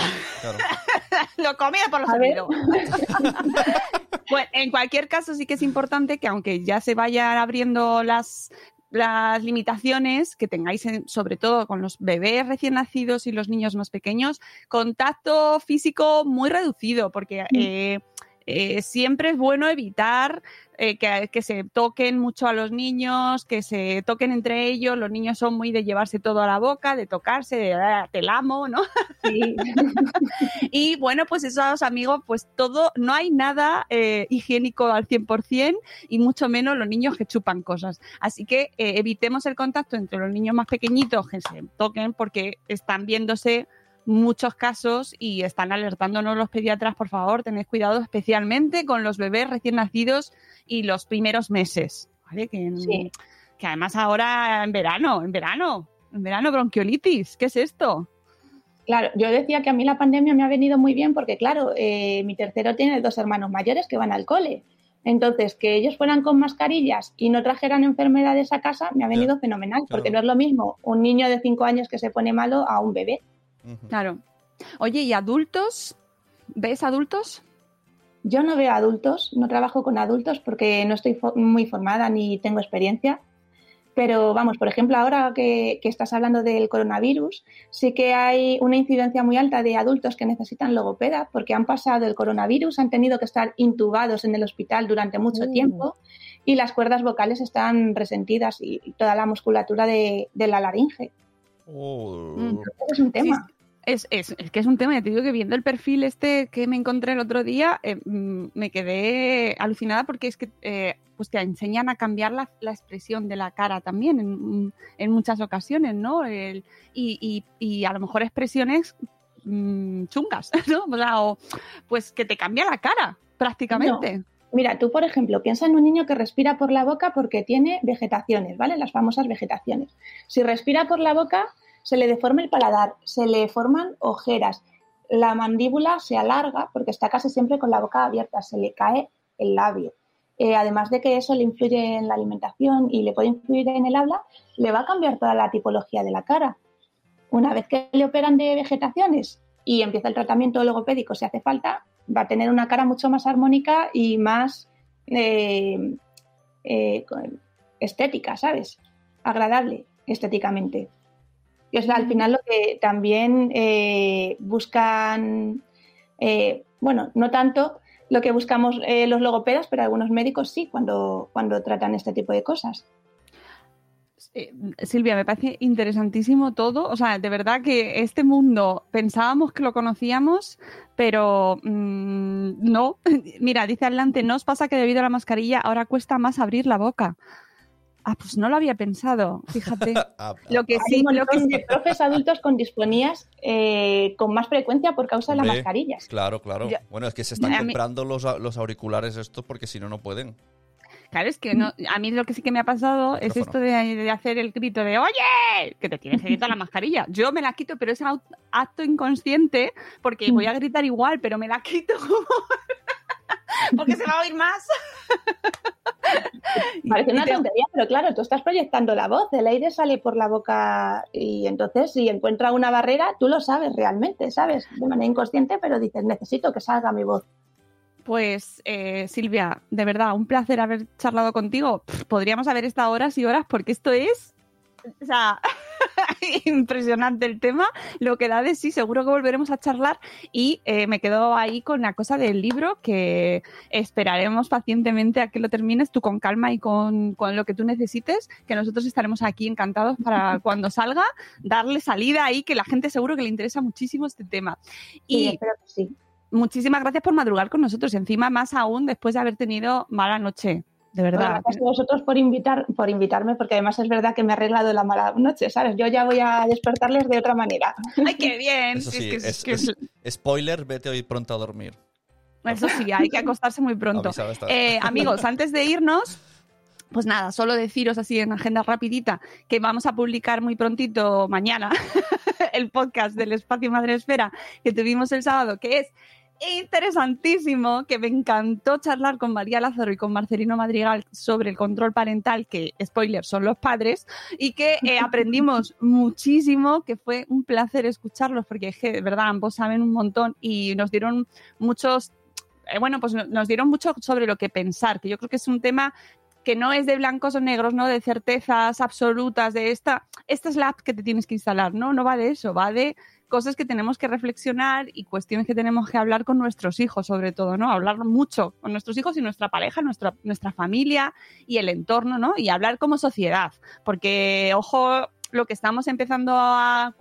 claro. Lo comía por los A ver. oídos. bueno, en cualquier caso sí que es importante que aunque ya se vayan abriendo las las limitaciones que tengáis en- sobre todo con los bebés recién nacidos y los niños más pequeños, contacto físico muy reducido, porque eh, eh, siempre es bueno evitar eh, que, que se toquen mucho a los niños, que se toquen entre ellos. Los niños son muy de llevarse todo a la boca, de tocarse, de "Ah, te la amo, ¿no? Sí. Y bueno, pues esos amigos, pues todo, no hay nada eh, higiénico al 100% y mucho menos los niños que chupan cosas. Así que evitemos el contacto entre los niños más pequeñitos que se toquen porque están viéndose muchos casos y están alertándonos los pediatras, por favor, tened cuidado especialmente con los bebés recién nacidos y los primeros meses, ¿vale? Que, Sí. que además ahora en verano, en verano, en verano bronquiolitis, ¿qué es esto? Claro, yo decía que a mí la pandemia me ha venido muy bien porque, claro, eh, mi tercero tiene dos hermanos mayores que van al cole. Entonces, que ellos fueran con mascarillas y no trajeran enfermedades a casa me ha venido fenomenal, porque no es lo mismo un niño de cinco años que se pone malo a un bebé. Claro. Oye, ¿y adultos? ¿Ves adultos? Yo no veo adultos, no trabajo con adultos porque no estoy fo- muy formada ni tengo experiencia. Pero vamos, por ejemplo, ahora que, que estás hablando del coronavirus, sí que hay una incidencia muy alta de adultos que necesitan logopeda porque han pasado el coronavirus, han tenido que estar intubados en el hospital durante mucho Uh. tiempo y las cuerdas vocales están resentidas y, toda la musculatura de, de la laringe. Oh. Mm. Es un tema. Es, es, que es un tema, ya te digo que viendo el perfil este que me encontré el otro día, eh, mm, me quedé alucinada porque es que eh, pues te enseñan a cambiar la, expresión de la cara también en, en muchas ocasiones, ¿no? Y- y a lo mejor expresiones mm, chungas, ¿no? O sea, o, pues que te cambia la cara prácticamente. Mira, tú, por ejemplo, piensa en un niño que respira por la boca porque tiene vegetaciones, ¿vale? Las famosas vegetaciones. Si respira por la boca, se le deforma el paladar, se le forman ojeras, la mandíbula se alarga porque está casi siempre con la boca abierta, se le cae el labio. Eh, además de que eso le influye en la alimentación y le puede influir en el habla, le va a cambiar toda la tipología de la cara. Una vez que le operan de vegetaciones y empieza el tratamiento logopédico si hace falta, va a tener una cara mucho más armónica y más eh, eh, estética, ¿sabes? Agradable estéticamente. Y es al final lo que también eh, buscan, eh, bueno, no tanto lo que buscamos eh, los logopedas, pero algunos médicos sí cuando, cuando tratan este tipo de cosas. Eh, Silvia, me parece interesantísimo todo. O sea, de verdad que este mundo pensábamos que lo conocíamos, pero mm, no. Mira, dice adelante, ¿no os pasa que debido a la mascarilla ahora cuesta más abrir la boca? Ah, pues no lo había pensado, fíjate. Ah, Lo que sí, lo que montón sí- de profes adultos con disfonías eh, con más frecuencia por causa de las mascarillas. Claro, claro. Bueno, es que se están mí- comprando los, auriculares estos porque si no, no pueden. Claro, es que no, a mí lo que sí que me ha pasado es esto de, de hacer el grito de ¡Oye! Que te tienes que quitar la mascarilla. Yo me la quito, pero es acto inconsciente porque voy a gritar igual, pero me la quito porque se va a oír más. Parece una te- tontería, pero claro, tú estás proyectando la voz, el aire sale por la boca y entonces si encuentra una barrera, tú lo sabes realmente, ¿sabes? De manera inconsciente, pero dices, necesito que salga mi voz. Pues eh, Silvia, de verdad, un placer haber charlado contigo. Podríamos haber estado horas y horas porque esto es, o sea, impresionante el tema, lo que da de sí. Seguro que volveremos a charlar y eh, me quedo ahí con la cosa del libro que esperaremos pacientemente a que lo termines tú con calma y con, con lo que tú necesites, que nosotros estaremos aquí encantados para cuando salga darle salida ahí, que la gente seguro que le interesa muchísimo este tema. Y Y espero que sí. muchísimas gracias por madrugar con nosotros. Encima, más aún después de haber tenido mala noche. De Bueno, verdad. gracias a vosotros por, invitar, por invitarme, porque además es verdad que me ha arreglado la mala noche, ¿sabes? Yo ya voy a despertarles de otra manera. ¡Ay, qué bien! Eso Es sí, que- es, que- es- spoiler, vete hoy pronto a dormir. Eso sí, hay que acostarse muy pronto. Eh, amigos, antes de irnos, pues nada, solo deciros así en agenda rapidita que vamos a publicar muy prontito mañana el podcast del Espacio Madre Esfera que tuvimos el sábado, que es interesantísimo que me encantó charlar con María Lázaro y con Marcelino Madrigal sobre el control parental, que, spoiler, son los padres, y que eh, aprendimos muchísimo, que fue un placer escucharlos, porque es que, de verdad, ambos saben un montón y nos dieron muchos eh, bueno, pues nos dieron mucho sobre lo que pensar, que yo creo que es un tema que no es de blancos o negros, ¿no? De certezas absolutas, de esta, esta es la app que te tienes que instalar, ¿no? No va de eso, va de cosas que tenemos que reflexionar y cuestiones que tenemos que hablar con nuestros hijos, sobre todo, ¿no? Hablar mucho con nuestros hijos y nuestra pareja, nuestra, nuestra familia y el entorno, ¿no? Y hablar como sociedad, porque, ojo, lo que estamos empezando a,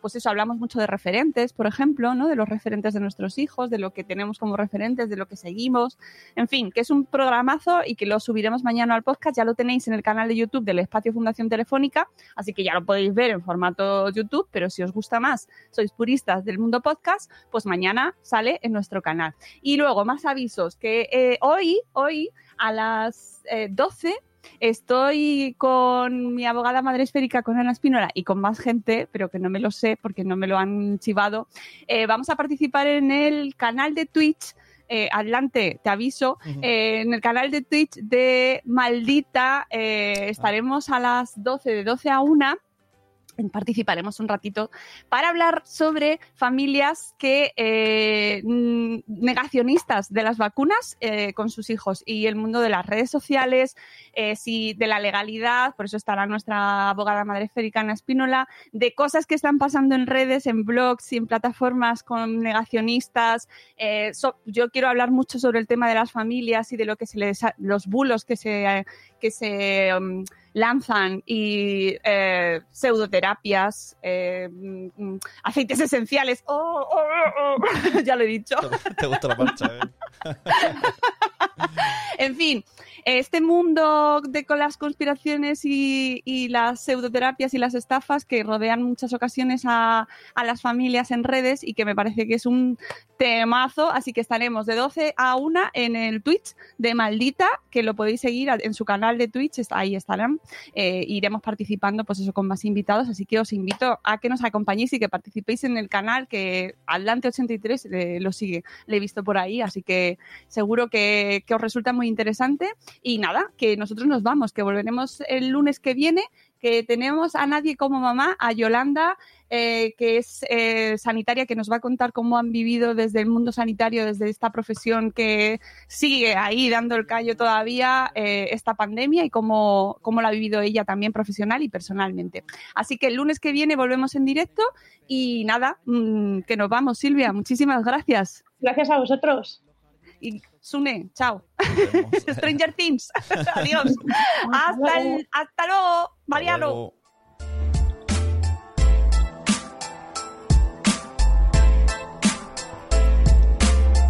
pues eso, hablamos mucho de referentes, por ejemplo, ¿no? De los referentes de nuestros hijos, de lo que tenemos como referentes, de lo que seguimos, en fin, que es un programazo y que lo subiremos mañana al podcast, ya lo tenéis en el canal de YouTube del Espacio Fundación Telefónica, así que ya lo podéis ver en formato YouTube, pero si os gusta más, sois puristas del mundo podcast, pues mañana sale en nuestro canal. Y luego, más avisos, que eh, hoy, hoy a las 12 eh, Estoy con mi abogada madre esférica, con Ana Espínola y con más gente, pero que no me lo sé porque no me lo han chivado. Eh, vamos a participar en el canal de Twitch. Eh, adelante, te aviso, eh, en el canal de Twitch de Maldita estaremos a las 12, de 12 a 1 participaremos un ratito para hablar sobre familias que eh, negacionistas de las vacunas eh, con sus hijos y el mundo de las redes sociales, eh, si, de la legalidad, por eso estará nuestra abogada madre Férica Espínola, de cosas que están pasando en redes, en blogs y en plataformas con negacionistas. yo quiero hablar mucho sobre el tema de las familias y de lo que se les, los bulos que se, que se um, lanzan y eh, pseudoterapias, eh, mm, aceites esenciales. Oh, oh, oh, ya lo he dicho. Te gusta la marcha, ¿eh? en fin, este mundo de con las conspiraciones y, las pseudoterapias y las estafas que rodean muchas ocasiones a, las familias en redes y que me parece que es un temazo, así que estaremos de 12 a 1 en el Twitch de Maldita, que lo podéis seguir en su canal de Twitch, ahí estarán, eh, iremos participando pues eso con más invitados, así que os invito a que nos acompañéis y que participéis en el canal que Atlante83 eh, lo sigue, le he visto por ahí, así que seguro que, que os resulta muy interesante. Y nada, que nosotros nos vamos, que volveremos el lunes que viene, que tenemos a nadie como mamá, a Yolanda, eh, que es eh, sanitaria, que nos va a contar cómo han vivido desde el mundo sanitario, desde esta profesión que sigue ahí dando el callo todavía eh, esta pandemia y cómo, cómo la ha vivido ella también profesional y personalmente. Así que el lunes que viene volvemos en directo y nada, mm, que nos vamos, Silvia. Muchísimas gracias. Gracias a vosotros. Y Sune, chao. Stranger Things. Adiós. hasta, hasta luego, Mariano.